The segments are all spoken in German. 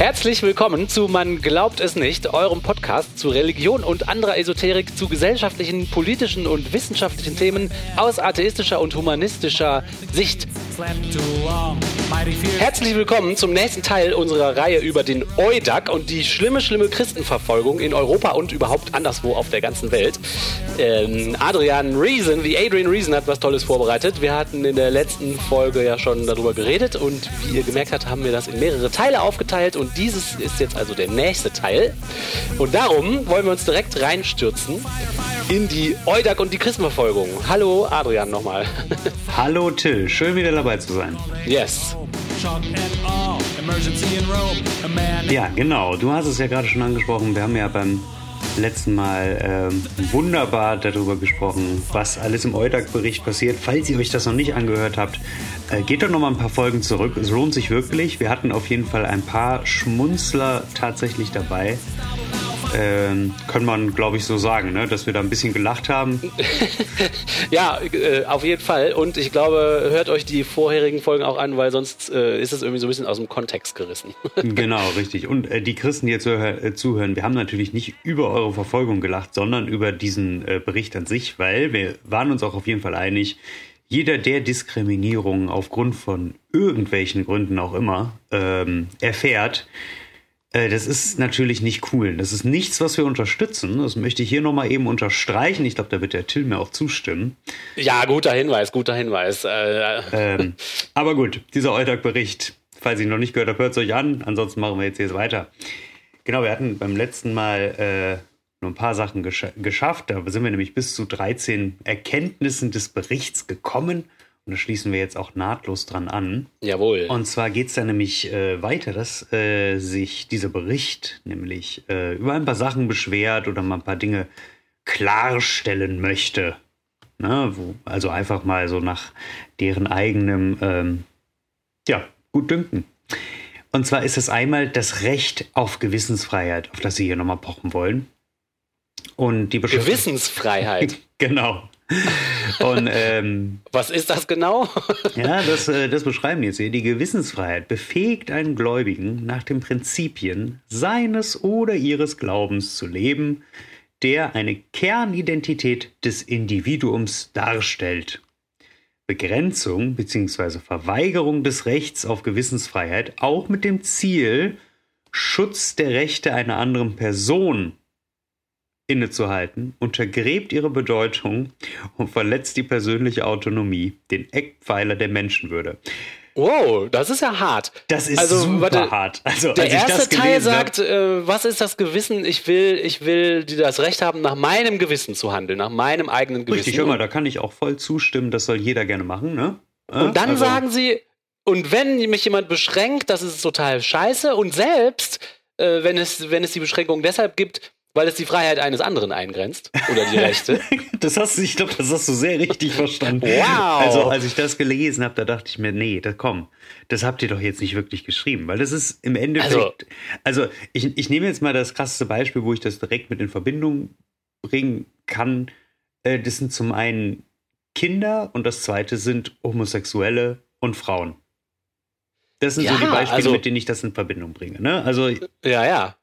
Herzlich willkommen zu Man glaubt es nicht, eurem Podcast zu Religion und anderer Esoterik, zu gesellschaftlichen, politischen und wissenschaftlichen Themen aus atheistischer und humanistischer Sicht. Herzlich willkommen zum nächsten Teil unserer Reihe über den Eudag und die schlimme, schlimme Christenverfolgung in Europa und überhaupt anderswo auf der ganzen Welt. Ähm, Adrian Reason, wie Adrian Reason hat was Tolles vorbereitet. Wir hatten in der letzten Folge ja schon darüber geredet und wie ihr gemerkt habt, haben wir das in mehrere Teile aufgeteilt und dieses ist jetzt also der nächste Teil. Und darum wollen wir uns direkt reinstürzen in die Eudag und die Christenverfolgung. Hallo Adrian nochmal. Hallo Till, schön wieder dabei zu sein. Yes. Ja, genau. Du hast es ja gerade schon angesprochen. Wir haben ja beim letzten Mal ähm, wunderbar darüber gesprochen, was alles im Eudag-Bericht passiert. Falls ihr euch das noch nicht angehört habt, äh, geht doch noch mal ein paar Folgen zurück. Es lohnt sich wirklich. Wir hatten auf jeden Fall ein paar Schmunzler tatsächlich dabei ähm, kann man, glaube ich, so sagen, ne? dass wir da ein bisschen gelacht haben. ja, äh, auf jeden Fall. Und ich glaube, hört euch die vorherigen Folgen auch an, weil sonst äh, ist es irgendwie so ein bisschen aus dem Kontext gerissen. genau, richtig. Und äh, die Christen, die jetzt äh, zuhören, wir haben natürlich nicht über eure Verfolgung gelacht, sondern über diesen äh, Bericht an sich, weil wir waren uns auch auf jeden Fall einig, jeder, der Diskriminierung aufgrund von irgendwelchen Gründen auch immer ähm, erfährt, äh, das ist natürlich nicht cool. Das ist nichts, was wir unterstützen. Das möchte ich hier nochmal eben unterstreichen. Ich glaube, da wird der Till mir auch zustimmen. Ja, guter Hinweis, guter Hinweis. Äh, ähm, aber gut, dieser Eudag-Bericht, falls ich noch nicht gehört habe, hört es euch an. Ansonsten machen wir jetzt hier weiter. Genau, wir hatten beim letzten Mal äh, nur ein paar Sachen gesch geschafft. Da sind wir nämlich bis zu 13 Erkenntnissen des Berichts gekommen. Und da schließen wir jetzt auch nahtlos dran an. Jawohl. Und zwar geht es dann nämlich äh, weiter, dass äh, sich dieser Bericht nämlich äh, über ein paar Sachen beschwert oder mal ein paar Dinge klarstellen möchte. Ne? Wo, also einfach mal so nach deren eigenem, ähm, ja, Gutdünken. Und zwar ist es einmal das Recht auf Gewissensfreiheit, auf das Sie hier nochmal pochen wollen. Und die Gewissensfreiheit. genau. Und, ähm, Was ist das genau? ja, das, äh, das beschreiben die jetzt hier. Die Gewissensfreiheit befähigt einen Gläubigen, nach den Prinzipien seines oder ihres Glaubens zu leben, der eine Kernidentität des Individuums darstellt. Begrenzung bzw. Verweigerung des Rechts auf Gewissensfreiheit auch mit dem Ziel, Schutz der Rechte einer anderen Person innezuhalten, untergräbt ihre Bedeutung und verletzt die persönliche Autonomie, den Eckpfeiler der Menschenwürde. Wow, das ist ja hart. Das ist also, super warte, hart. Also, der erste Teil sagt, äh, was ist das Gewissen? Ich will, ich will das Recht haben, nach meinem Gewissen zu handeln, nach meinem eigenen Gewissen. Richtig, mal, da kann ich auch voll zustimmen. Das soll jeder gerne machen, ne? Und dann also, sagen sie, und wenn mich jemand beschränkt, das ist total scheiße. Und selbst, äh, wenn es, wenn es die Beschränkung deshalb gibt, weil es die Freiheit eines anderen eingrenzt oder die Rechte. das hast du, ich glaube, das hast du sehr richtig verstanden. Wow. Also als ich das gelesen habe, da dachte ich mir, nee, da komm, das habt ihr doch jetzt nicht wirklich geschrieben, weil das ist im Endeffekt, also, also ich, ich nehme jetzt mal das krasseste Beispiel, wo ich das direkt mit in Verbindung bringen kann. Äh, das sind zum einen Kinder und das zweite sind Homosexuelle und Frauen. Das sind ja, so die Beispiele, also, mit denen ich das in Verbindung bringe. Ne? Also, ja, ja.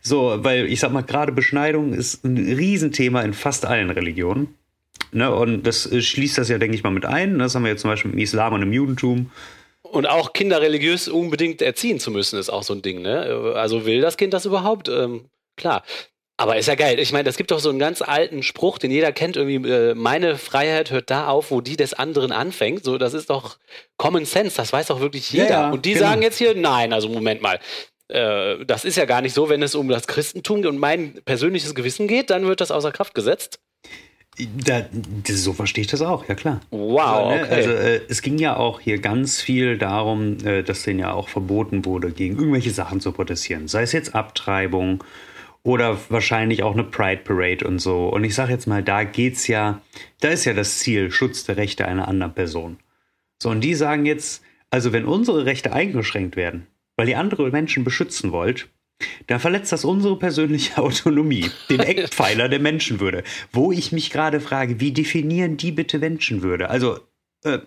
So, weil ich sag mal, gerade Beschneidung ist ein Riesenthema in fast allen Religionen. Ne? Und das äh, schließt das ja, denke ich mal, mit ein. Das haben wir jetzt zum Beispiel im Islam und im Judentum. Und auch Kinder religiös unbedingt erziehen zu müssen, ist auch so ein Ding. Ne? Also will das Kind das überhaupt? Ähm, klar. Aber ist ja geil. Ich meine, es gibt doch so einen ganz alten Spruch, den jeder kennt, irgendwie, äh, meine Freiheit hört da auf, wo die des anderen anfängt. So, das ist doch Common Sense, das weiß doch wirklich jeder. Ja, ja, Und die genau. sagen jetzt hier, nein, also Moment mal. Äh, das ist ja gar nicht so, wenn es um das Christentum und mein persönliches Gewissen geht, dann wird das außer Kraft gesetzt. Da, so verstehe ich das auch, ja klar. Wow. Also, ne, okay. also äh, es ging ja auch hier ganz viel darum, äh, dass denen ja auch verboten wurde, gegen irgendwelche Sachen zu protestieren. Sei es jetzt Abtreibung oder wahrscheinlich auch eine Pride Parade und so. Und ich sage jetzt mal, da geht's ja, da ist ja das Ziel, Schutz der Rechte einer anderen Person. So, und die sagen jetzt, also wenn unsere Rechte eingeschränkt werden, weil ihr andere Menschen beschützen wollt, dann verletzt das unsere persönliche Autonomie, den Eckpfeiler der Menschenwürde. Wo ich mich gerade frage, wie definieren die bitte Menschenwürde? Also, äh,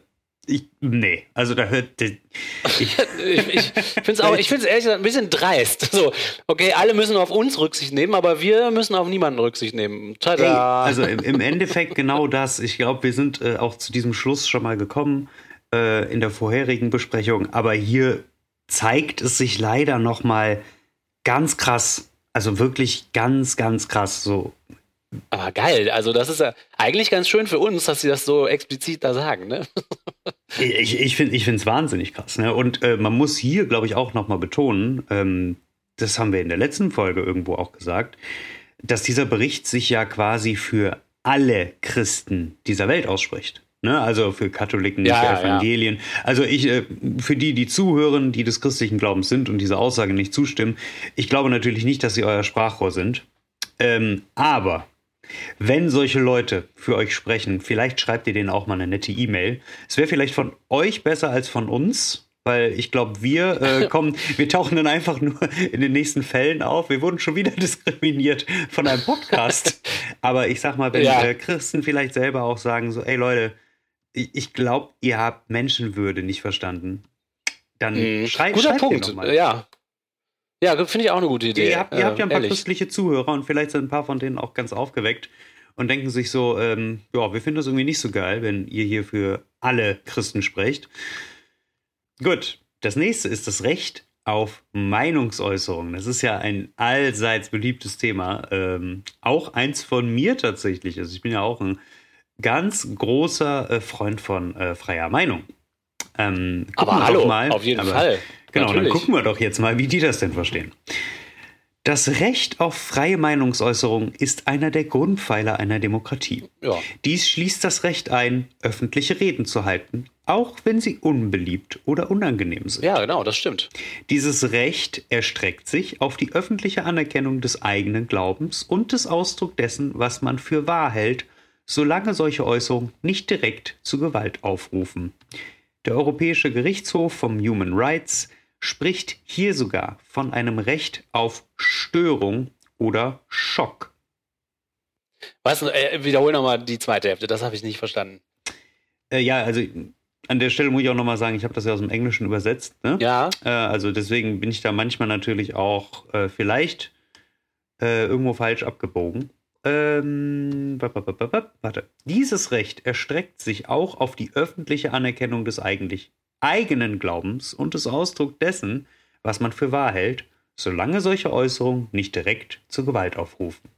Ich, nee, also da hört. Ich, ich, finde es auch, ich finde es ehrlich gesagt ein bisschen dreist. So, okay, alle müssen auf uns Rücksicht nehmen, aber wir müssen auf niemanden Rücksicht nehmen. Tada! Ey, also im, im, Endeffekt genau das. Ich glaube, wir sind äh, auch zu diesem Schluss schon mal gekommen äh, in der vorherigen Besprechung, aber hier zeigt es sich leider noch mal ganz krass. Also wirklich ganz, ganz krass. So aber geil, also das ist ja eigentlich ganz schön für uns, dass sie das so explizit da sagen, ne? ich ich finde es wahnsinnig krass, ne? Und äh, man muss hier, glaube ich, auch nochmal betonen, ähm, das haben wir in der letzten Folge irgendwo auch gesagt, dass dieser Bericht sich ja quasi für alle Christen dieser Welt ausspricht. Ne? Also für Katholiken, ja, für Evangelien. Ja. Also ich, äh, für die, die zuhören, die des christlichen Glaubens sind und dieser Aussage nicht zustimmen, ich glaube natürlich nicht, dass sie euer Sprachrohr sind. Ähm, aber wenn solche Leute für euch sprechen, vielleicht schreibt ihr denen auch mal eine nette E-Mail. Es wäre vielleicht von euch besser als von uns, weil ich glaube, wir äh, kommen, wir tauchen dann einfach nur in den nächsten Fällen auf. Wir wurden schon wieder diskriminiert von einem Podcast. Aber ich sag mal, wenn ja. äh, Christen vielleicht selber auch sagen, so, ey Leute, ich, ich glaube, ihr habt Menschenwürde nicht verstanden, dann mhm. schrei Guter schreibt Punkt, ja. Ja, finde ich auch eine gute Idee. Ihr habt, ihr habt ja ein paar ehrlich. christliche Zuhörer und vielleicht sind ein paar von denen auch ganz aufgeweckt und denken sich so, ähm, ja, wir finden das irgendwie nicht so geil, wenn ihr hier für alle Christen sprecht. Gut, das nächste ist das Recht auf Meinungsäußerung. Das ist ja ein allseits beliebtes Thema. Ähm, auch eins von mir tatsächlich. Also ich bin ja auch ein ganz großer äh, Freund von äh, freier Meinung. Ähm, Aber hallo, mal, auf jeden Fall. Genau, Natürlich. dann gucken wir doch jetzt mal, wie die das denn verstehen. Das Recht auf freie Meinungsäußerung ist einer der Grundpfeiler einer Demokratie. Ja. Dies schließt das Recht ein, öffentliche Reden zu halten, auch wenn sie unbeliebt oder unangenehm sind. Ja, genau, das stimmt. Dieses Recht erstreckt sich auf die öffentliche Anerkennung des eigenen Glaubens und des Ausdruck dessen, was man für wahr hält, solange solche Äußerungen nicht direkt zu Gewalt aufrufen. Der Europäische Gerichtshof vom Human Rights spricht hier sogar von einem Recht auf Störung oder Schock. Was? Äh, wiederhol nochmal die zweite Hälfte, das habe ich nicht verstanden. Äh, ja, also an der Stelle muss ich auch nochmal sagen, ich habe das ja aus dem Englischen übersetzt. Ne? Ja. Äh, also deswegen bin ich da manchmal natürlich auch äh, vielleicht äh, irgendwo falsch abgebogen. Ähm, warte. Dieses Recht erstreckt sich auch auf die öffentliche Anerkennung des eigentlich eigenen Glaubens und des Ausdruck dessen, was man für wahr hält, solange solche Äußerungen nicht direkt zur Gewalt aufrufen.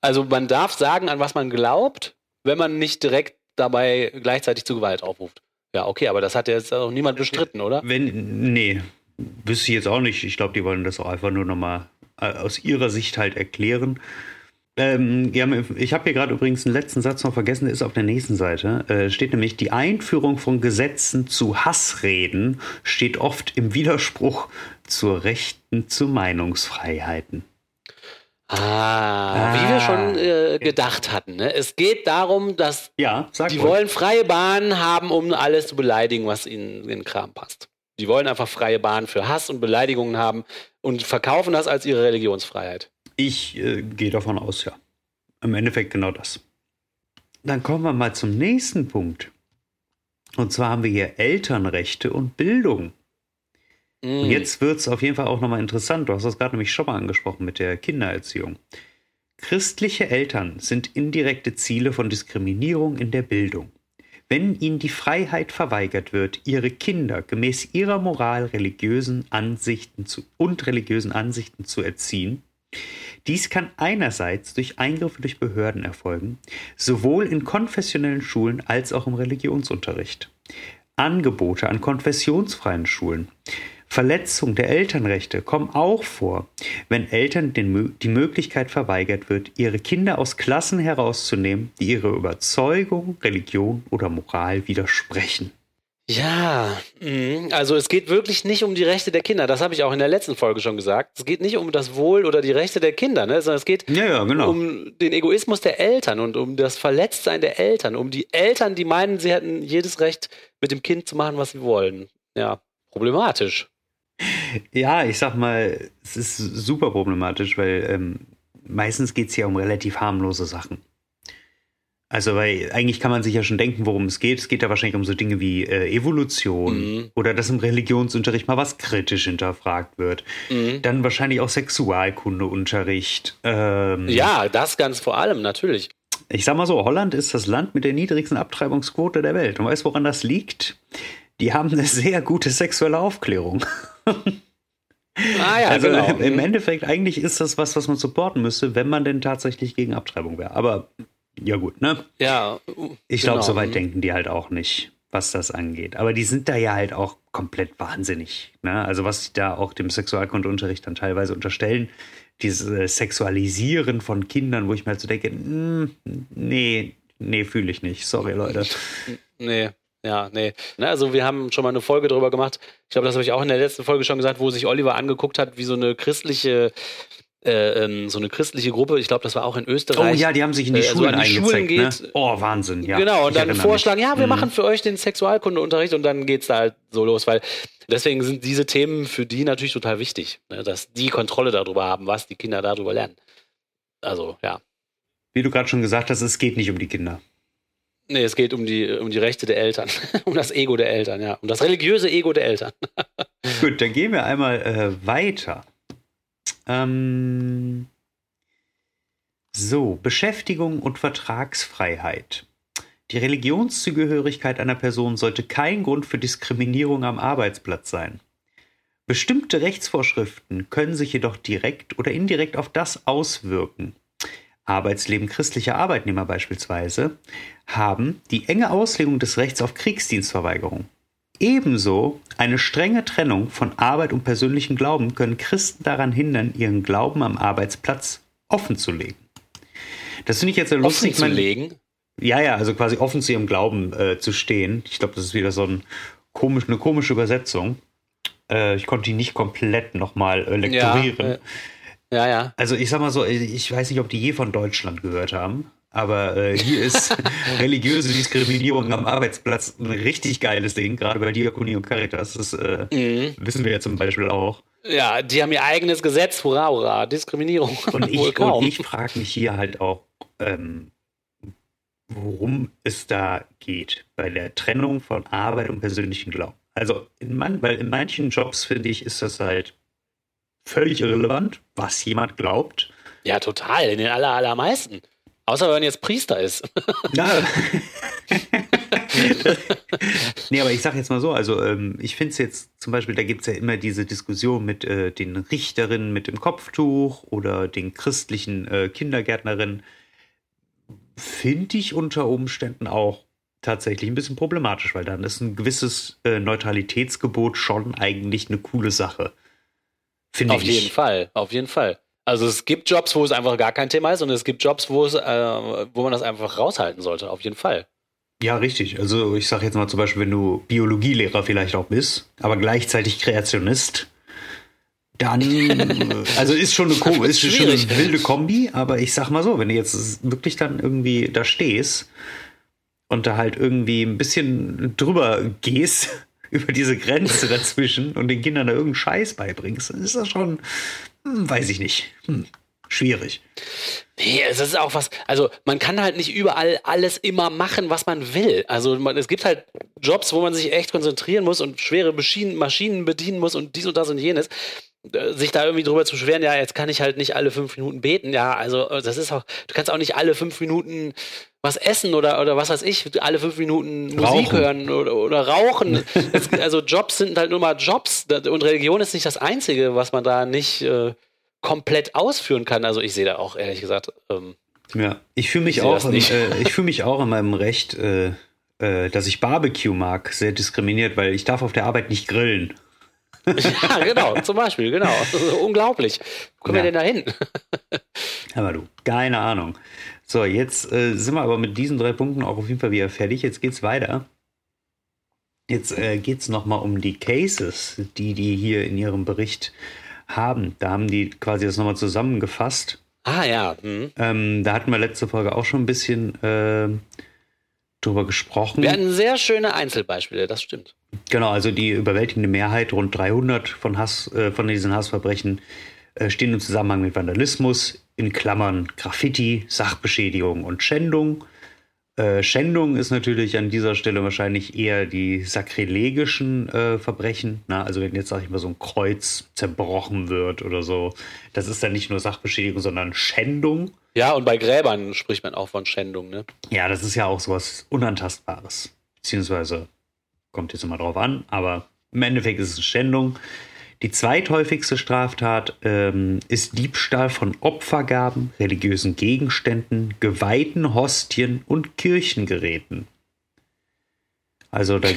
Also man darf sagen, an was man glaubt, wenn man nicht direkt dabei gleichzeitig zu Gewalt aufruft. Ja, okay, aber das hat ja jetzt auch niemand bestritten, oder? Wenn, nee, wüsste ich jetzt auch nicht. Ich glaube, die wollen das auch einfach nur nochmal äh, aus ihrer Sicht halt erklären. Ähm, ja, ich habe hier gerade übrigens einen letzten Satz noch vergessen, der ist auf der nächsten Seite. Äh, steht nämlich, die Einführung von Gesetzen zu Hassreden steht oft im Widerspruch zur Rechten zu Meinungsfreiheiten. Ah, ah, wie wir schon äh, gedacht hatten. Ne? Es geht darum, dass ja, die wohl. wollen freie Bahn haben, um alles zu beleidigen, was ihnen in den Kram passt. Die wollen einfach freie Bahn für Hass und Beleidigungen haben und verkaufen das als ihre Religionsfreiheit. Ich äh, gehe davon aus, ja. Im Endeffekt genau das. Dann kommen wir mal zum nächsten Punkt. Und zwar haben wir hier Elternrechte und Bildung. Mm. Und jetzt wird es auf jeden Fall auch nochmal interessant. Du hast das gerade nämlich schon mal angesprochen mit der Kindererziehung. Christliche Eltern sind indirekte Ziele von Diskriminierung in der Bildung. Wenn ihnen die Freiheit verweigert wird, ihre Kinder gemäß ihrer Moral religiösen Ansichten zu, und religiösen Ansichten zu erziehen, dies kann einerseits durch Eingriffe durch Behörden erfolgen, sowohl in konfessionellen Schulen als auch im Religionsunterricht. Angebote an konfessionsfreien Schulen. Verletzung der Elternrechte kommen auch vor, wenn Eltern den, die Möglichkeit verweigert wird, ihre Kinder aus Klassen herauszunehmen, die ihrer Überzeugung, Religion oder Moral widersprechen. Ja, mhm. also es geht wirklich nicht um die Rechte der Kinder. Das habe ich auch in der letzten Folge schon gesagt. Es geht nicht um das Wohl oder die Rechte der Kinder, ne? sondern es geht ja, ja, genau. um den Egoismus der Eltern und um das Verletztsein der Eltern, um die Eltern, die meinen, sie hätten jedes Recht, mit dem Kind zu machen, was sie wollen. Ja, problematisch. Ja, ich sag mal, es ist super problematisch, weil ähm, meistens geht es ja um relativ harmlose Sachen. Also, weil eigentlich kann man sich ja schon denken, worum es geht. Es geht ja wahrscheinlich um so Dinge wie äh, Evolution mhm. oder dass im Religionsunterricht mal was kritisch hinterfragt wird. Mhm. Dann wahrscheinlich auch Sexualkundeunterricht. Ähm, ja, das ganz vor allem, natürlich. Ich sag mal so, Holland ist das Land mit der niedrigsten Abtreibungsquote der Welt. Und weißt du, woran das liegt? Die haben eine sehr gute sexuelle Aufklärung. Ah ja, also genau. im mhm. Endeffekt eigentlich ist das was, was man supporten müsste, wenn man denn tatsächlich gegen Abtreibung wäre. Aber ja gut, ne? Ja. Ich glaube, genau. so weit denken die halt auch nicht, was das angeht. Aber die sind da ja halt auch komplett wahnsinnig. Ne? Also was sie da auch dem Sexualkundeunterricht dann teilweise unterstellen, dieses Sexualisieren von Kindern, wo ich mir halt so denke, mm, nee, nee, fühle ich nicht. Sorry, Leute. Nee. Ja, nee. Ne, also wir haben schon mal eine Folge darüber gemacht. Ich glaube, das habe ich auch in der letzten Folge schon gesagt, wo sich Oliver angeguckt hat, wie so eine christliche äh, ähm, so eine christliche Gruppe, ich glaube, das war auch in Österreich. Oh ja, die haben sich in die äh, Schulen also die Schulen geht. Ne? Oh, Wahnsinn, ja. Genau, und dann vorschlagen, mich. ja, wir mhm. machen für euch den Sexualkundeunterricht und dann geht's da halt so los, weil deswegen sind diese Themen für die natürlich total wichtig, ne, dass die Kontrolle darüber haben, was die Kinder darüber lernen. Also, ja. Wie du gerade schon gesagt hast, es geht nicht um die Kinder. Nee, es geht um die, um die Rechte der Eltern, um das Ego der Eltern, ja, um das religiöse Ego der Eltern. Gut, dann gehen wir einmal äh, weiter. Ähm, so, Beschäftigung und Vertragsfreiheit. Die Religionszugehörigkeit einer Person sollte kein Grund für Diskriminierung am Arbeitsplatz sein. Bestimmte Rechtsvorschriften können sich jedoch direkt oder indirekt auf das auswirken. Arbeitsleben christlicher Arbeitnehmer beispielsweise haben die enge Auslegung des Rechts auf Kriegsdienstverweigerung. Ebenso eine strenge Trennung von Arbeit und persönlichem Glauben können Christen daran hindern, ihren Glauben am Arbeitsplatz offen zu legen. Das finde ich jetzt sehr lustig. Offen zu legen? Ja, ja, also quasi offen zu ihrem Glauben äh, zu stehen. Ich glaube, das ist wieder so ein komisch, eine komische Übersetzung. Äh, ich konnte die nicht komplett nochmal äh, lektorieren. Ja, äh, ja, ja. Also ich sag mal so, ich weiß nicht, ob die je von Deutschland gehört haben. Aber äh, hier ist religiöse Diskriminierung am Arbeitsplatz ein richtig geiles Ding, gerade bei Diakonie und Caritas. Das äh, mhm. wissen wir ja zum Beispiel auch. Ja, die haben ihr eigenes Gesetz, hurra, hurra, Diskriminierung. Und ich, und ich frage mich hier halt auch, ähm, worum es da geht bei der Trennung von Arbeit und persönlichen Glauben. Also, in man, weil in manchen Jobs, finde ich, ist das halt völlig irrelevant, was jemand glaubt. Ja, total, in den aller, allermeisten. Außer wenn jetzt Priester ist. Ja. nee, aber ich sage jetzt mal so, also ähm, ich finde es jetzt zum Beispiel, da gibt es ja immer diese Diskussion mit äh, den Richterinnen mit dem Kopftuch oder den christlichen äh, Kindergärtnerinnen. Finde ich unter Umständen auch tatsächlich ein bisschen problematisch, weil dann ist ein gewisses äh, Neutralitätsgebot schon eigentlich eine coole Sache. Finde ich. Auf jeden Fall, auf jeden Fall. Also es gibt Jobs, wo es einfach gar kein Thema ist und es gibt Jobs, wo es, äh, wo man das einfach raushalten sollte, auf jeden Fall. Ja, richtig. Also ich sage jetzt mal zum Beispiel, wenn du Biologielehrer vielleicht auch bist, aber gleichzeitig Kreationist, dann, also ist schon eine, ist schon eine wilde Kombi, aber ich sag mal so, wenn du jetzt wirklich dann irgendwie da stehst und da halt irgendwie ein bisschen drüber gehst, über diese Grenze dazwischen und den Kindern da irgendeinen Scheiß beibringst, dann ist das schon, hm, weiß ich nicht. Hm, schwierig. Nee, es ist auch was, also man kann halt nicht überall alles immer machen, was man will. Also man, es gibt halt Jobs, wo man sich echt konzentrieren muss und schwere Maschinen, Maschinen bedienen muss und dies und das und jenes sich da irgendwie drüber zu beschweren, ja, jetzt kann ich halt nicht alle fünf Minuten beten, ja, also äh, das ist auch, du kannst auch nicht alle fünf Minuten was essen oder, oder was weiß ich, alle fünf Minuten Musik rauchen. hören oder, oder rauchen. es, also Jobs sind halt nur mal Jobs und Religion ist nicht das Einzige, was man da nicht äh, komplett ausführen kann. Also ich sehe da auch ehrlich gesagt. Ähm, ja, ich fühle mich auch, im, äh, ich fühle mich auch in meinem Recht, äh, äh, dass ich Barbecue mag, sehr diskriminiert, weil ich darf auf der Arbeit nicht grillen. ja, genau, zum Beispiel, genau. Unglaublich. Wo kommen ja. wir denn da hin? Aber du, keine Ahnung. So, jetzt äh, sind wir aber mit diesen drei Punkten auch auf jeden Fall wieder fertig. Jetzt geht's weiter. Jetzt äh, geht es nochmal um die Cases, die die hier in ihrem Bericht haben. Da haben die quasi das nochmal zusammengefasst. Ah ja. Mhm. Ähm, da hatten wir letzte Folge auch schon ein bisschen äh, drüber gesprochen. Wir hatten sehr schöne Einzelbeispiele, das stimmt. Genau, also die überwältigende Mehrheit, rund 300 von, Hass, äh, von diesen Hassverbrechen, äh, stehen im Zusammenhang mit Vandalismus, in Klammern Graffiti, Sachbeschädigung und Schändung. Äh, Schändung ist natürlich an dieser Stelle wahrscheinlich eher die sakrilegischen äh, Verbrechen. Na, also wenn jetzt, sag ich mal, so ein Kreuz zerbrochen wird oder so, das ist dann nicht nur Sachbeschädigung, sondern Schändung. Ja, und bei Gräbern spricht man auch von Schändung, ne? Ja, das ist ja auch sowas Unantastbares. Beziehungsweise kommt jetzt immer drauf an, aber im Endeffekt ist es Schändung. Die zweithäufigste Straftat ähm, ist Diebstahl von Opfergaben, religiösen Gegenständen, geweihten Hostien und Kirchengeräten. Also da.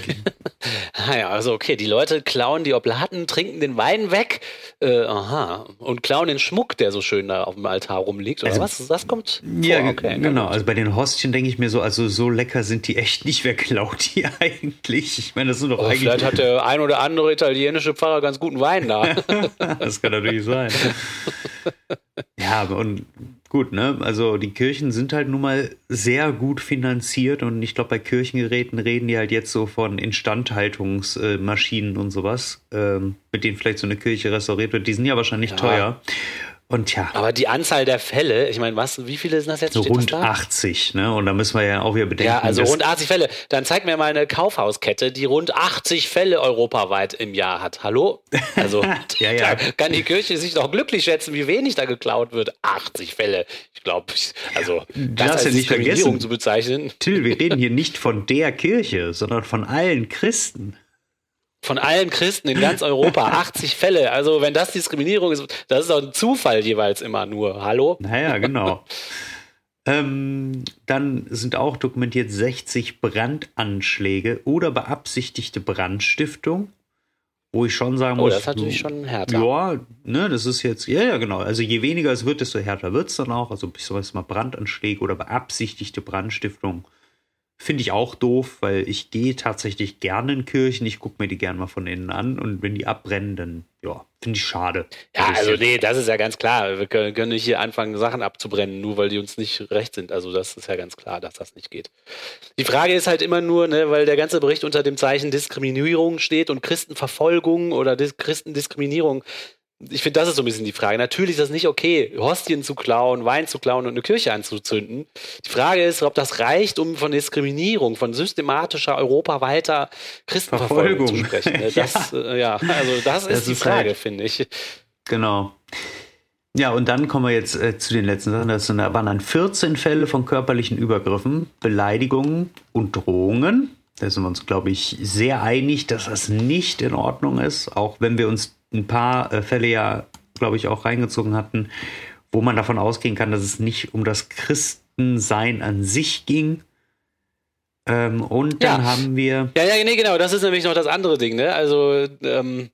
naja, also okay, die Leute klauen die Oblaten, trinken den Wein weg, äh, aha, und klauen den Schmuck, der so schön da auf dem Altar rumliegt. Oder also, was? Das kommt. Ja, vor. okay, genau. Also bei den Hostien denke ich mir so, also so lecker sind die echt nicht. Wer klaut die eigentlich? Ich meine, das sind doch oh, eigentlich. Vielleicht hat der ein oder andere italienische Pfarrer ganz guten Wein da. das kann natürlich sein. ja, und gut, ne? Also die Kirchen sind halt nun mal sehr gut finanziert und ich glaube, bei Kirchengeräten reden die halt jetzt so von Instandhaltungsmaschinen und sowas, ähm, mit denen vielleicht so eine Kirche restauriert wird. Die sind ja wahrscheinlich ja. teuer. Und ja. Aber die Anzahl der Fälle, ich meine, was, wie viele sind das jetzt? So rund 80, ne? Und da müssen wir ja auch wieder bedenken. Ja, also rund 80 Fälle. Dann zeig mir mal eine Kaufhauskette, die rund 80 Fälle europaweit im Jahr hat. Hallo? Also, ja, ja. da kann die Kirche sich doch glücklich schätzen, wie wenig da geklaut wird. 80 Fälle. Ich glaube, also, das als ja nicht vergessen. zu bezeichnen. Till, wir reden hier nicht von der Kirche, sondern von allen Christen von allen Christen in ganz Europa 80 Fälle. Also wenn das Diskriminierung ist, das ist doch ein Zufall jeweils immer nur. Hallo? Naja, genau. ähm, dann sind auch dokumentiert 60 Brandanschläge oder beabsichtigte Brandstiftung. Wo ich schon sagen muss. Oh, das ist natürlich schon härter. Ja, ne, das ist jetzt, ja, ja, genau. Also je weniger es wird, desto härter wird es dann auch. Also ich sag mal Brandanschläge oder beabsichtigte Brandstiftung Finde ich auch doof, weil ich gehe tatsächlich gerne in Kirchen. Ich gucke mir die gerne mal von innen an und wenn die abbrennen, dann ja, finde ich schade. Ja, also nee, das ist ja ganz klar. Wir können, können nicht hier anfangen, Sachen abzubrennen, nur weil die uns nicht recht sind. Also das ist ja ganz klar, dass das nicht geht. Die Frage ist halt immer nur, ne, weil der ganze Bericht unter dem Zeichen Diskriminierung steht und Christenverfolgung oder Dis Christendiskriminierung ich finde, das ist so ein bisschen die Frage. Natürlich ist das nicht okay, Hostien zu klauen, Wein zu klauen und eine Kirche anzuzünden. Die Frage ist, ob das reicht, um von Diskriminierung, von systematischer, europaweiter Christenverfolgung zu sprechen. Das, ja. Äh, ja. also das, das ist die Frage, halt, finde ich. Genau. Ja, und dann kommen wir jetzt äh, zu den letzten Sachen. Das waren dann 14 Fälle von körperlichen Übergriffen, Beleidigungen und Drohungen. Da sind wir uns, glaube ich, sehr einig, dass das nicht in Ordnung ist, auch wenn wir uns ein paar äh, Fälle ja, glaube ich, auch reingezogen hatten, wo man davon ausgehen kann, dass es nicht um das Christensein an sich ging. Ähm, und dann ja. haben wir. Ja, ja, nee, genau, das ist nämlich noch das andere Ding, ne? Also, ähm,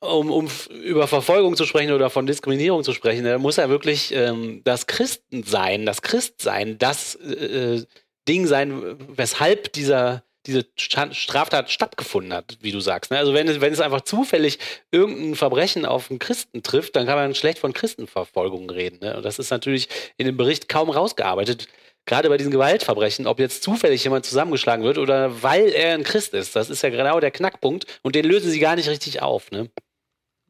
um, um über Verfolgung zu sprechen oder von Diskriminierung zu sprechen, da muss ja wirklich ähm, das Christensein, das Christsein, das äh, äh Ding sein, weshalb dieser diese Straftat stattgefunden hat, wie du sagst. Ne? Also wenn es, wenn es einfach zufällig irgendein Verbrechen auf einen Christen trifft, dann kann man schlecht von Christenverfolgung reden. Ne? Und das ist natürlich in dem Bericht kaum rausgearbeitet. Gerade bei diesen Gewaltverbrechen, ob jetzt zufällig jemand zusammengeschlagen wird oder weil er ein Christ ist. Das ist ja genau der Knackpunkt und den lösen sie gar nicht richtig auf. Ne?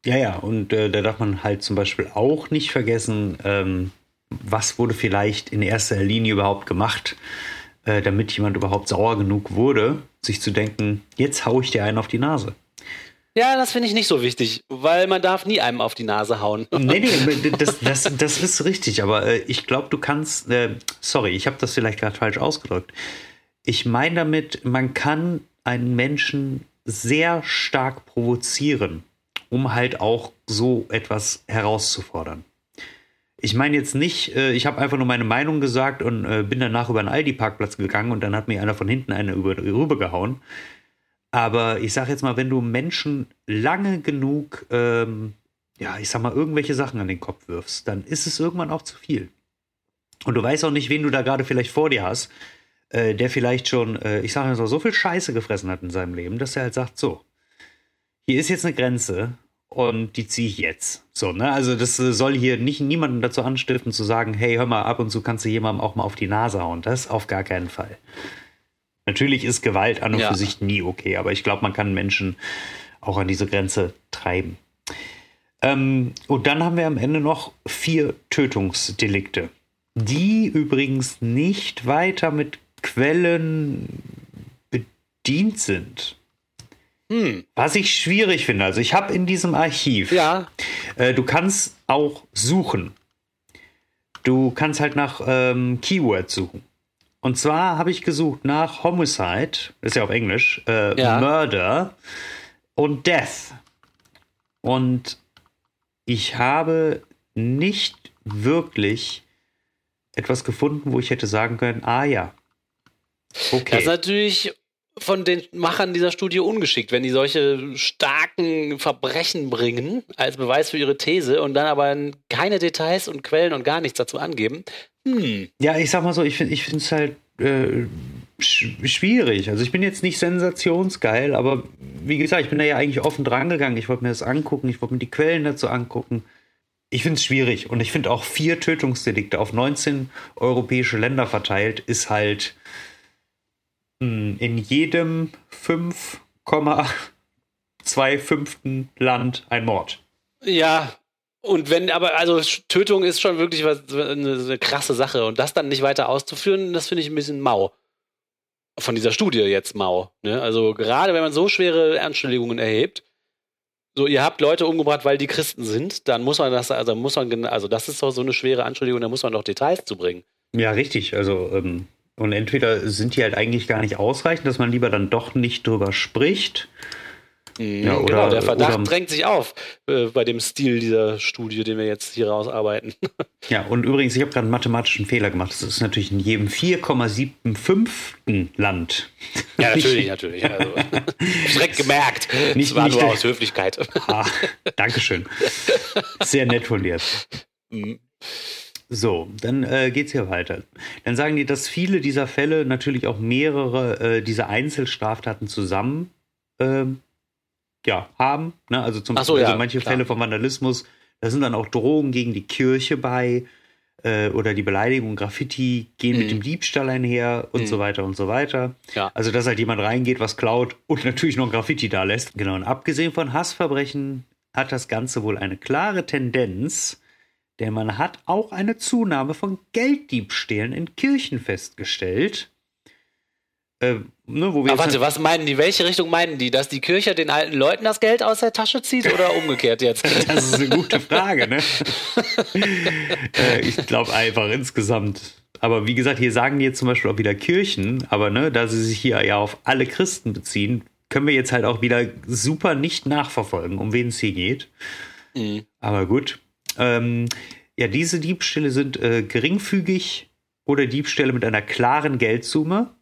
Ja, ja, und äh, da darf man halt zum Beispiel auch nicht vergessen, ähm, was wurde vielleicht in erster Linie überhaupt gemacht äh, damit jemand überhaupt sauer genug wurde, sich zu denken, jetzt haue ich dir einen auf die Nase. Ja, das finde ich nicht so wichtig, weil man darf nie einem auf die Nase hauen. nee, nee, das, das, das ist richtig, aber äh, ich glaube, du kannst, äh, sorry, ich habe das vielleicht gerade falsch ausgedrückt. Ich meine damit, man kann einen Menschen sehr stark provozieren, um halt auch so etwas herauszufordern. Ich meine jetzt nicht, äh, ich habe einfach nur meine Meinung gesagt und äh, bin danach über den Aldi-Parkplatz gegangen und dann hat mir einer von hinten eine über, rübergehauen. Aber ich sage jetzt mal, wenn du Menschen lange genug, ähm, ja, ich sag mal, irgendwelche Sachen an den Kopf wirfst, dann ist es irgendwann auch zu viel. Und du weißt auch nicht, wen du da gerade vielleicht vor dir hast, äh, der vielleicht schon, äh, ich sage mal so, so viel Scheiße gefressen hat in seinem Leben, dass er halt sagt, so, hier ist jetzt eine Grenze und die ziehe ich jetzt. So, ne? Also das äh, soll hier nicht niemanden dazu anstiften zu sagen, hey, hör mal, ab und zu kannst du jemandem auch mal auf die Nase hauen. Das auf gar keinen Fall. Natürlich ist Gewalt an und ja. für sich nie okay, aber ich glaube, man kann Menschen auch an diese Grenze treiben. Ähm, und dann haben wir am Ende noch vier Tötungsdelikte. die übrigens nicht weiter mit Quellen bedient sind. Hm. Was ich schwierig finde, also ich habe in diesem Archiv, Ja. äh, du kannst auch suchen. Du kannst halt nach ähm, Keywords suchen. Und zwar habe ich gesucht nach Homicide, ist ja auf Englisch, äh, Ja. Murder und Death. Und ich habe nicht wirklich etwas gefunden, wo ich hätte sagen können, ah ja. Das ist Okay. natürlich von den Machern dieser Studie ungeschickt, wenn die solche starken Verbrechen bringen als Beweis für ihre These und dann aber keine Details und Quellen und gar nichts dazu angeben. Hm. Ja, ich sag mal so, ich finde es halt äh, sch schwierig. Also ich bin jetzt nicht sensationsgeil, aber wie gesagt, ich bin da ja eigentlich offen dran gegangen. Ich wollte mir das angucken, ich wollte mir die Quellen dazu angucken. Ich finde es schwierig und ich finde auch vier Tötungsdelikte auf 19 europäische Länder verteilt ist halt in jedem 5,2 fünften Land ein Mord. Ja, und wenn, aber also Tötung ist schon wirklich was, eine, eine krasse Sache und das dann nicht weiter auszuführen, das finde ich ein bisschen mau. Von dieser Studie jetzt mau. Ne? Also gerade wenn man so schwere Anschuldigungen erhebt, so ihr habt Leute umgebracht, weil die Christen sind, dann muss man das, also muss man, also das ist doch so eine schwere Anschuldigung, da muss man doch Details zu bringen. Ja, richtig. Also, ähm, und entweder sind die halt eigentlich gar nicht ausreichend, dass man lieber dann doch nicht drüber spricht. Ja, oder- genau, der Verdacht oder- drängt sich auf äh, bei dem Stil dieser Studie, den wir jetzt hier rausarbeiten. Ja, und übrigens, ich habe gerade einen mathematischen Fehler gemacht. Das ist natürlich in jedem 4,75. Land. Ja, natürlich, natürlich. Also, direkt gemerkt. Nicht- das war nicht nur aus Höflichkeit. Ah, Dankeschön. Sehr nett von dir. Mhm. So, dann äh, geht's hier weiter. Dann sagen die, dass viele dieser Fälle natürlich auch mehrere äh, dieser Einzelstraftaten zusammen ähm, ja, haben. Ne? Also zum Ach so, Beispiel ja, manche klar. Fälle von Vandalismus, da sind dann auch Drohungen gegen die Kirche bei äh, oder die Beleidigung, Graffiti gehen mit Mhm. dem Diebstahl einher und Mhm. so weiter und so weiter. Ja. Also, dass halt jemand reingeht, was klaut und natürlich noch ein Graffiti da lässt. Genau, und abgesehen von Hassverbrechen hat das Ganze wohl eine klare Tendenz, denn man hat auch eine Zunahme von Gelddiebstählen in Kirchen festgestellt. Äh, ne, wo wir Aber jetzt warte, was meinen die? Welche Richtung meinen die? Dass die Kirche den alten Leuten das Geld aus der Tasche zieht oder umgekehrt jetzt? Das ist eine gute Frage, ne? äh, ich glaube einfach insgesamt. Aber wie gesagt, hier sagen die jetzt zum Beispiel auch wieder Kirchen, aber ne, da sie sich hier ja auf alle Christen beziehen, können wir jetzt halt auch wieder super nicht nachverfolgen, um wen es hier geht. Mhm. Aber gut. Ähm, ja, diese Diebstähle sind äh, geringfügig oder Diebstähle mit einer klaren Geldsumme,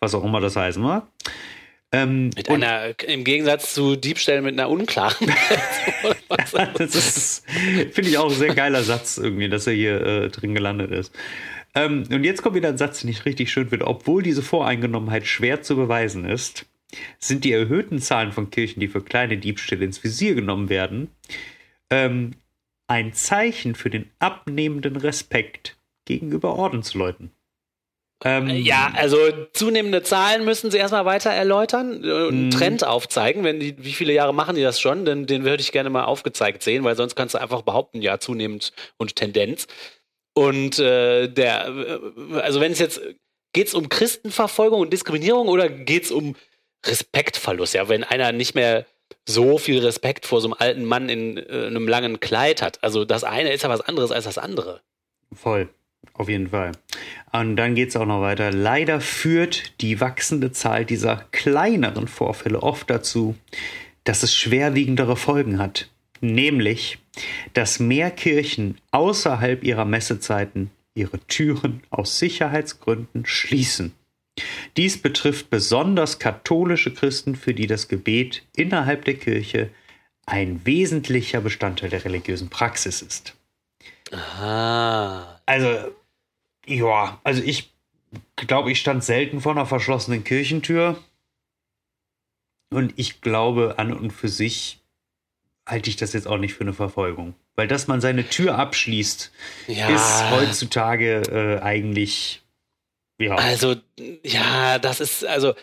was auch immer das heißen mag. Ähm, Mit einer, im Gegensatz zu Diebstählen mit einer unklaren. das ist, finde ich auch ein sehr geiler Satz irgendwie, dass er hier äh, drin gelandet ist. Ähm, und jetzt kommt wieder ein Satz, den ich richtig schön finde. Obwohl diese Voreingenommenheit schwer zu beweisen ist, sind die erhöhten Zahlen von Kirchen, die für kleine Diebstähle ins Visier genommen werden, ähm, ein Zeichen für den abnehmenden Respekt gegenüber Ordensleuten. Ähm, Ja, also zunehmende Zahlen müssen sie erstmal weiter erläutern äh, und einen Mhm. Trend aufzeigen. Wenn die, wie viele Jahre machen die das schon? Denn den würde ich gerne mal aufgezeigt sehen, weil sonst kannst du einfach behaupten, ja, zunehmend und Tendenz. Und äh, der, äh, also wenn es jetzt, geht es um Christenverfolgung und Diskriminierung oder geht es um Respektverlust? Ja, wenn einer nicht mehr so viel Respekt vor so einem alten Mann in äh, einem langen Kleid hat. Also das eine ist ja was anderes als das andere. Voll, auf jeden Fall. Und dann geht es auch noch weiter. Leider führt die wachsende Zahl dieser kleineren Vorfälle oft dazu, dass es schwerwiegendere Folgen hat. Nämlich, dass mehr Kirchen außerhalb ihrer Messezeiten ihre Türen aus Sicherheitsgründen schließen. Dies betrifft besonders katholische Christen, für die das Gebet innerhalb der Kirche ein wesentlicher Bestandteil der religiösen Praxis ist. Ah. Also, ja, also ich glaube, ich stand selten vor einer verschlossenen Kirchentür. Und ich glaube, an und für sich halte ich das jetzt auch nicht für eine Verfolgung. Weil dass man seine Tür abschließt, Ja. ist heutzutage äh, eigentlich, ja, Also, ja, das ist, also,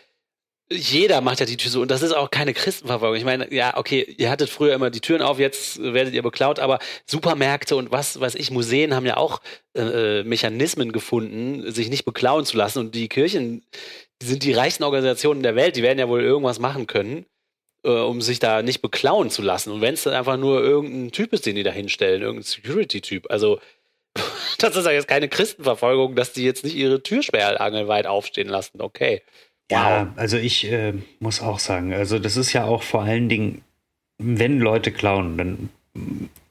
jeder macht ja die Tür so und das ist auch keine Christenverfolgung. Ich meine, ja, okay, ihr hattet früher immer die Türen auf, jetzt werdet ihr beklaut, aber Supermärkte und was weiß ich, Museen haben ja auch äh, Mechanismen gefunden, sich nicht beklauen zu lassen und die Kirchen die sind die reichsten Organisationen der Welt, die werden ja wohl irgendwas machen können, äh, um sich da nicht beklauen zu lassen. Und wenn es dann einfach nur irgendein Typ ist, den die da hinstellen, irgendein Security-Typ, also das ist ja jetzt keine Christenverfolgung, dass die jetzt nicht ihre Türsperre angelweit aufstehen lassen, okay. Wow. Ja, also ich äh, muss auch sagen, also das ist ja auch vor allen Dingen, wenn Leute klauen, dann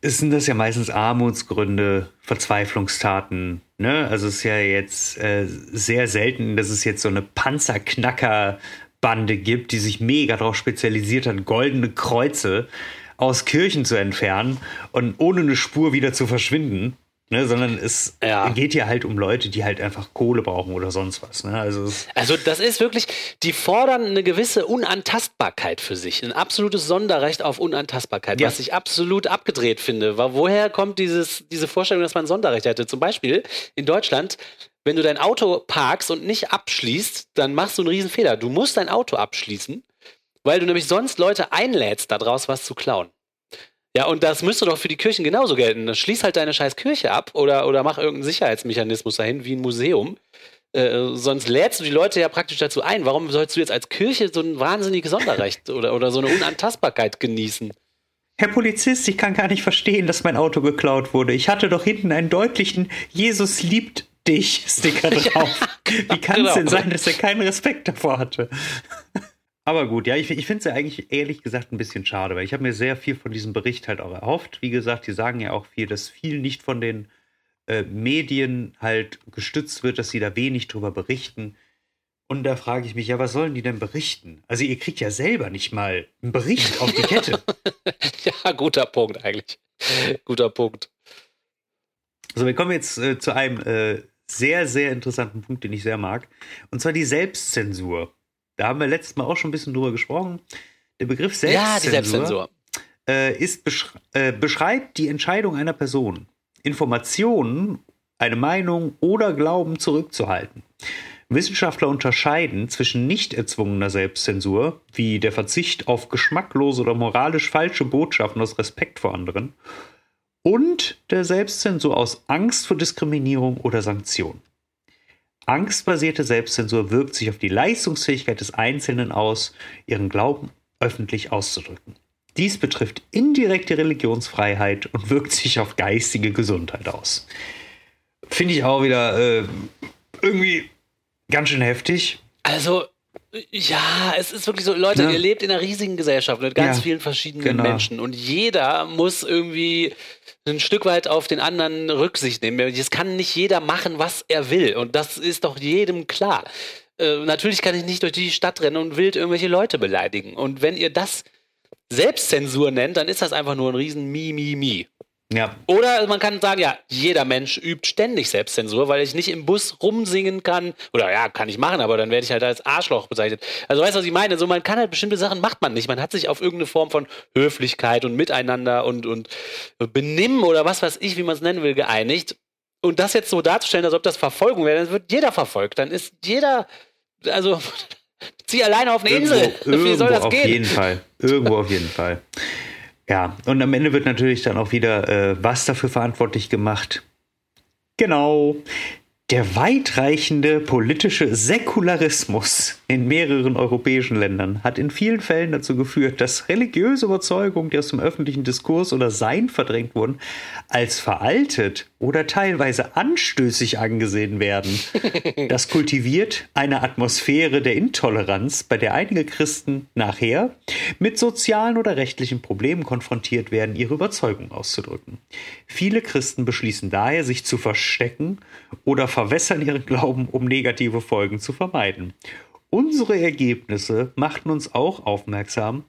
sind das ja meistens Armutsgründe, Verzweiflungstaten. Ne? Also es ist ja jetzt äh, sehr selten, dass es jetzt so eine Panzerknackerbande gibt, die sich mega darauf spezialisiert hat, goldene Kreuze aus Kirchen zu entfernen und ohne eine Spur wieder zu verschwinden. Ne, sondern es ja. geht ja halt um Leute, die halt einfach Kohle brauchen oder sonst was. Ne? Also, also das ist wirklich, die fordern eine gewisse Unantastbarkeit für sich, ein absolutes Sonderrecht auf Unantastbarkeit, ja. was ich absolut abgedreht finde. Woher kommt dieses, diese Vorstellung, dass man ein Sonderrecht hätte? Zum Beispiel in Deutschland, wenn du dein Auto parkst und nicht abschließt, dann machst du einen riesen Fehler. Du musst dein Auto abschließen, weil du nämlich sonst Leute einlädst, daraus was zu klauen. Ja, und das müsste doch für die Kirchen genauso gelten. Dann schließ halt deine scheiß Kirche ab oder, oder mach irgendeinen Sicherheitsmechanismus dahin, wie ein Museum. Äh, sonst lädst du die Leute ja praktisch dazu ein. Warum sollst du jetzt als Kirche so ein wahnsinniges Sonderrecht oder, oder so eine Unantastbarkeit genießen? Herr Polizist, ich kann gar nicht verstehen, dass mein Auto geklaut wurde. Ich hatte doch hinten einen deutlichen Jesus liebt dich Sticker drauf. Wie kann es genau. denn sein, dass er keinen Respekt davor hatte? Aber gut, ja, ich, ich finde es ja eigentlich ehrlich gesagt ein bisschen schade, weil ich habe mir sehr viel von diesem Bericht halt auch erhofft. Wie gesagt, die sagen ja auch viel, dass viel nicht von den äh, Medien halt gestützt wird, dass sie da wenig drüber berichten. Und da frage ich mich, ja, was sollen die denn berichten? Also ihr kriegt ja selber nicht mal einen Bericht auf die Kette. ja, guter Punkt eigentlich. guter Punkt. Also wir kommen jetzt äh, zu einem äh, sehr, sehr interessanten Punkt, den ich sehr mag. Und zwar die Selbstzensur. Da haben wir letztes Mal auch schon ein bisschen drüber gesprochen. Der Begriff Selbstzensur, ja, die Selbstzensur. Äh, ist, besch äh, beschreibt die Entscheidung einer Person, Informationen, eine Meinung oder Glauben zurückzuhalten. Wissenschaftler unterscheiden zwischen nicht erzwungener Selbstzensur, wie der Verzicht auf geschmacklose oder moralisch falsche Botschaften aus Respekt vor anderen, und der Selbstzensur aus Angst vor Diskriminierung oder Sanktion. Angstbasierte Selbstzensur wirkt sich auf die Leistungsfähigkeit des Einzelnen aus, ihren Glauben öffentlich auszudrücken. Dies betrifft indirekt die Religionsfreiheit und wirkt sich auf geistige Gesundheit aus. Finde ich auch wieder äh, irgendwie ganz schön heftig. Also, ja, es ist wirklich so, Leute, ja. ihr lebt in einer riesigen Gesellschaft mit ganz ja, vielen verschiedenen genau. Menschen und jeder muss irgendwie ein Stück weit auf den anderen Rücksicht nehmen. Es kann nicht jeder machen, was er will. Und das ist doch jedem klar. Äh, natürlich kann ich nicht durch die Stadt rennen und wild irgendwelche Leute beleidigen. Und wenn ihr das Selbstzensur nennt, dann ist das einfach nur ein riesen Mi, Mi, Mi. Ja. Oder man kann sagen, ja, jeder Mensch übt ständig Selbstzensur, weil ich nicht im Bus rumsingen kann. Oder ja, kann ich machen, aber dann werde ich halt als Arschloch bezeichnet. Also weißt du, was ich meine? So, man kann halt bestimmte Sachen macht man nicht. Man hat sich auf irgendeine Form von Höflichkeit und Miteinander und, und Benimm oder was weiß ich, wie man es nennen will, geeinigt. Und das jetzt so darzustellen, als ob das Verfolgung wäre, dann wird jeder verfolgt. Dann ist jeder, also zieh alleine auf eine irgendwo, Insel. Wie soll das auf gehen? Auf jeden Fall. Irgendwo auf jeden Fall. Ja, und am Ende wird natürlich dann auch wieder äh, was dafür verantwortlich gemacht. Genau, der weitreichende politische Säkularismus in mehreren europäischen Ländern hat in vielen Fällen dazu geführt, dass religiöse Überzeugungen, die aus dem öffentlichen Diskurs oder Sein verdrängt wurden, als veraltet oder teilweise anstößig angesehen werden. Das kultiviert eine Atmosphäre der Intoleranz, bei der einige Christen nachher mit sozialen oder rechtlichen Problemen konfrontiert werden, ihre Überzeugung auszudrücken. Viele Christen beschließen daher, sich zu verstecken oder verwässern ihren Glauben, um negative Folgen zu vermeiden. Unsere Ergebnisse machten uns auch aufmerksam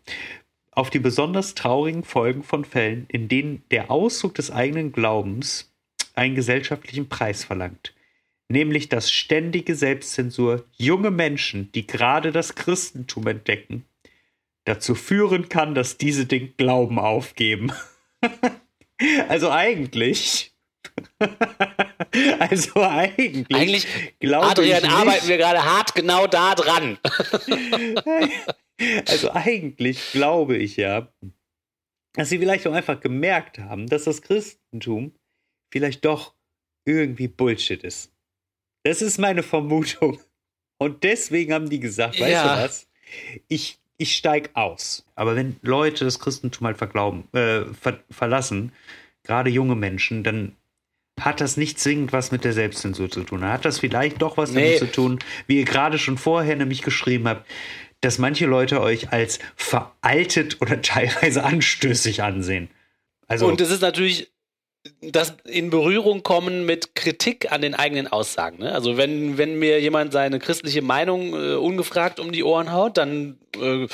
auf die besonders traurigen Folgen von Fällen, in denen der Ausdruck des eigenen Glaubens einen gesellschaftlichen Preis verlangt, nämlich dass ständige Selbstzensur junge Menschen, die gerade das Christentum entdecken, dazu führen kann, dass diese den Glauben aufgeben. also eigentlich also eigentlich. Eigentlich, Adrian, arbeiten wir gerade hart genau da dran. also eigentlich glaube ich ja, dass sie vielleicht auch einfach gemerkt haben, dass das Christentum vielleicht doch irgendwie Bullshit ist. Das ist meine Vermutung. Und deswegen haben die gesagt, weißt ja. du was? Ich, ich steig aus. Aber wenn Leute das Christentum halt verglauben, äh, ver verlassen, gerade junge Menschen, dann hat das nicht zwingend was mit der Selbstzensur zu tun. Hat das vielleicht doch was nee. damit zu tun, wie ihr gerade schon vorher nämlich geschrieben habt, dass manche Leute euch als veraltet oder teilweise anstößig ansehen. Also, und es ist natürlich das in Berührung kommen mit Kritik an den eigenen Aussagen. Ne? Also wenn, wenn mir jemand seine christliche Meinung äh, ungefragt um die Ohren haut, dann äh,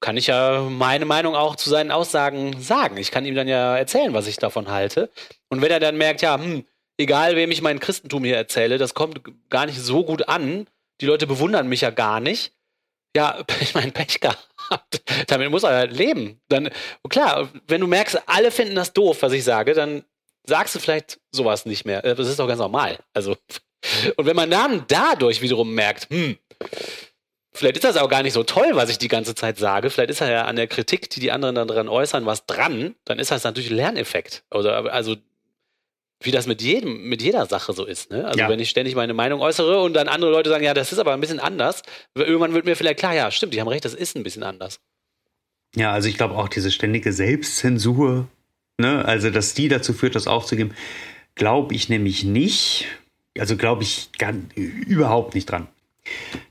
kann ich ja meine Meinung auch zu seinen Aussagen sagen. Ich kann ihm dann ja erzählen, was ich davon halte. Und wenn er dann merkt, ja, hm, egal wem ich mein Christentum hier erzähle, das kommt gar nicht so gut an, die Leute bewundern mich ja gar nicht, ja, ich meine, Pech gehabt. Damit muss er halt leben. Dann, klar, wenn du merkst, alle finden das doof, was ich sage, dann sagst du vielleicht sowas nicht mehr. Äh, das ist doch ganz normal. Also, und wenn man dann dadurch wiederum merkt, hm, vielleicht ist das auch gar nicht so toll, was ich die ganze Zeit sage, vielleicht ist ja an der Kritik, die die anderen dann dran äußern, was dran, dann ist das natürlich ein Lerneffekt. Also, also wie das mit jedem, mit jeder Sache so ist. Ne? Also ja. wenn ich ständig meine Meinung äußere und dann andere Leute sagen, ja, das ist aber ein bisschen anders, irgendwann wird mir vielleicht klar, ja, stimmt, die haben recht, das ist ein bisschen anders. Ja, also ich glaube auch diese ständige Selbstzensur Ne? Also, dass die dazu führt, das aufzugeben, glaube ich nämlich nicht. Also glaube ich gar, überhaupt nicht dran.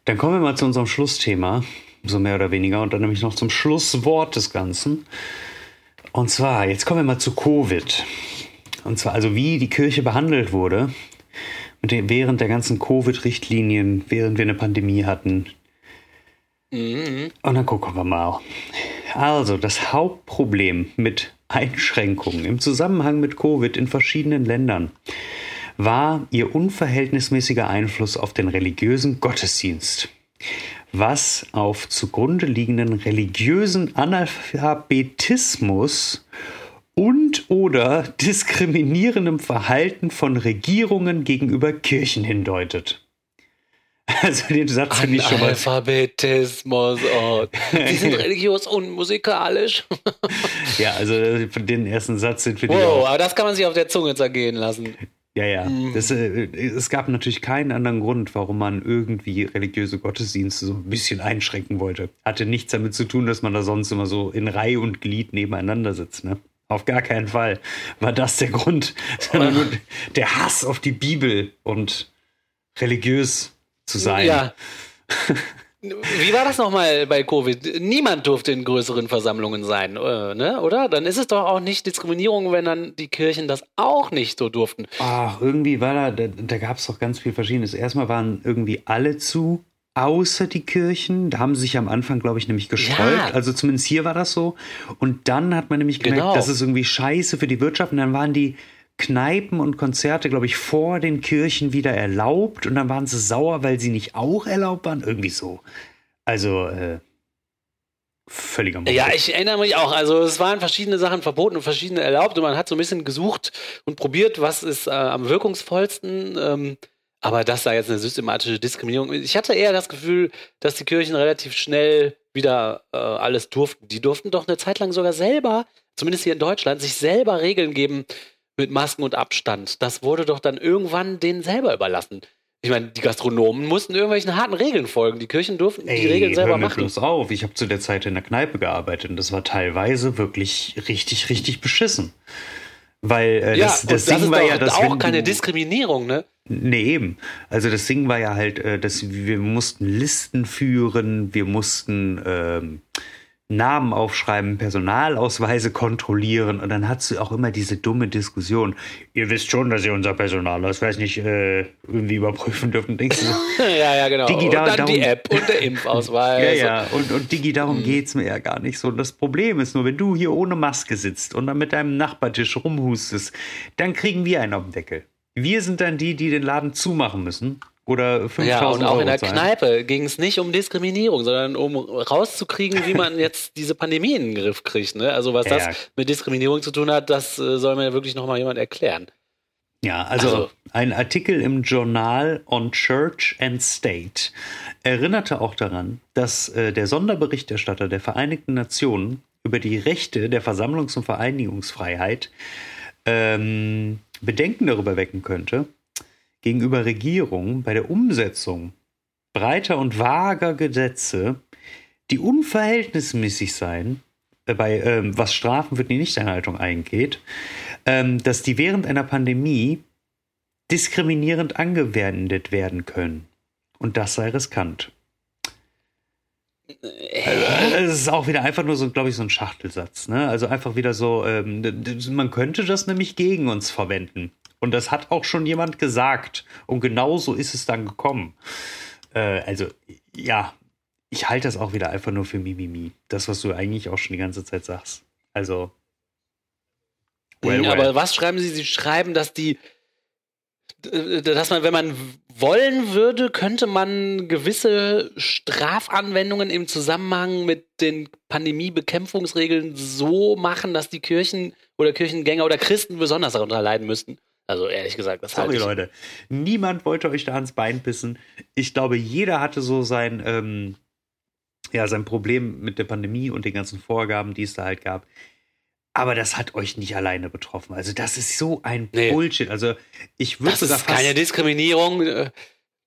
Dann kommen wir mal zu unserem Schlussthema, so mehr oder weniger, und dann nämlich noch zum Schlusswort des Ganzen. Und zwar, jetzt kommen wir mal zu Covid. Und zwar also, wie die Kirche behandelt wurde während der ganzen Covid-Richtlinien, während wir eine Pandemie hatten. Mhm. Und dann gucken wir mal. Also, das Hauptproblem mit Einschränkungen im Zusammenhang mit Covid in verschiedenen Ländern war ihr unverhältnismäßiger Einfluss auf den religiösen Gottesdienst, was auf zugrunde liegenden religiösen Analphabetismus und oder diskriminierendem Verhalten von Regierungen gegenüber Kirchen hindeutet. Also den Satz finde ich schon mal. Alphabetismus. Oh. Die sind religiös und musikalisch. ja, also den ersten Satz sind wir Wow, aber das kann man sich auf der Zunge zergehen lassen. Ja, ja. Mhm. Das, äh, es gab natürlich keinen anderen Grund, warum man irgendwie religiöse Gottesdienste so ein bisschen einschränken wollte. Hatte nichts damit zu tun, dass man da sonst immer so in Reihe und Glied nebeneinander sitzt. Ne? Auf gar keinen Fall war das der Grund, sondern nur der Hass auf die Bibel und religiös zu sein. Ja. Wie war das nochmal bei Covid? Niemand durfte in größeren Versammlungen sein, äh, ne? oder? Dann ist es doch auch nicht Diskriminierung, wenn dann die Kirchen das auch nicht so durften. Ach, irgendwie war da, da, da gab es doch ganz viel Verschiedenes. Erstmal waren irgendwie alle zu, außer die Kirchen. Da haben sie sich am Anfang, glaube ich, nämlich gesträubt. Ja. Also zumindest hier war das so. Und dann hat man nämlich gemerkt, genau. das ist irgendwie scheiße für die Wirtschaft. Und dann waren die Kneipen und Konzerte, glaube ich, vor den Kirchen wieder erlaubt und dann waren sie sauer, weil sie nicht auch erlaubt waren. Irgendwie so. Also, äh, völliger Mord. Ja, ich erinnere mich auch. Also, es waren verschiedene Sachen verboten und verschiedene erlaubt und man hat so ein bisschen gesucht und probiert, was ist äh, am wirkungsvollsten. Ähm, aber das da jetzt eine systematische Diskriminierung. Ich hatte eher das Gefühl, dass die Kirchen relativ schnell wieder äh, alles durften. Die durften doch eine Zeit lang sogar selber, zumindest hier in Deutschland, sich selber Regeln geben, mit Masken und Abstand. Das wurde doch dann irgendwann denen selber überlassen. Ich meine, die Gastronomen mussten irgendwelchen harten Regeln folgen. Die Kirchen durften Ey, die Regeln selber hör mir machen. Bloß auf. Ich habe zu der Zeit in der Kneipe gearbeitet und das war teilweise wirklich richtig, richtig beschissen. Weil äh, ja, das, das, Ding war ja, dass auch keine Diskriminierung, ne? Nee, eben. Also das Ding war ja halt, äh, dass wir mussten Listen führen, wir mussten ähm, Namen aufschreiben, Personalausweise kontrollieren und dann hast du auch immer diese dumme Diskussion. Ihr wisst schon, dass ihr unser Personalausweis nicht äh, irgendwie überprüfen dürfen. Denkst du so, ja, ja, genau. Digi, und dann darum, die App und der Impfausweis. ja, ja, und, und Digi, darum hm. geht's mir ja gar nicht so. Und das Problem ist nur, wenn du hier ohne Maske sitzt und dann mit deinem Nachbartisch rumhustest, dann kriegen wir einen auf den Deckel. Wir sind dann die, die den Laden zumachen müssen oder 5000 Ja, und auch Euro in der zahlen. Kneipe ging es nicht um Diskriminierung, sondern um rauszukriegen, wie man jetzt diese Pandemie in den Griff kriegt. Ne? Also was ja. das mit Diskriminierung zu tun hat, das äh, soll mir wirklich nochmal jemand erklären. Ja, also, also, ein Artikel im Journal on Church and State erinnerte auch daran, dass äh, der Sonderberichterstatter der Vereinigten Nationen über die Rechte der Versammlungs- und Vereinigungsfreiheit ähm, Bedenken darüber wecken könnte, gegenüber Regierungen bei der Umsetzung breiter und vager Gesetze, die unverhältnismäßig seien, äh, bei äh, was Strafen für die Nichteinhaltung eingeht, ähm, dass die während einer Pandemie diskriminierend angewendet werden können. Und das sei riskant. Also, es ist auch wieder einfach nur so, glaube ich, so ein Schachtelsatz. Ne? Also einfach wieder so, ähm, man könnte das nämlich gegen uns verwenden. Und das hat auch schon jemand gesagt. Und genau so ist es dann gekommen. Äh, also, ja, ich halte das auch wieder einfach nur für Mimimi. Das, was du eigentlich auch schon die ganze Zeit sagst. Also. Well, well. Aber was schreiben Sie? Sie schreiben, dass die dass man, wenn man wollen würde, könnte man gewisse Strafanwendungen im Zusammenhang mit den Pandemiebekämpfungsregeln so machen, dass die Kirchen oder Kirchengänger oder Christen besonders darunter leiden müssten. Also ehrlich gesagt, das Sorry, Leute. Niemand wollte euch da ans Bein pissen. Ich glaube, jeder hatte so sein, ähm, ja, sein Problem mit der Pandemie und den ganzen Vorgaben, die es da halt gab. Aber das hat euch nicht alleine betroffen. Also das ist so ein nee. Bullshit. Also ich würde sogar fast keine Diskriminierung.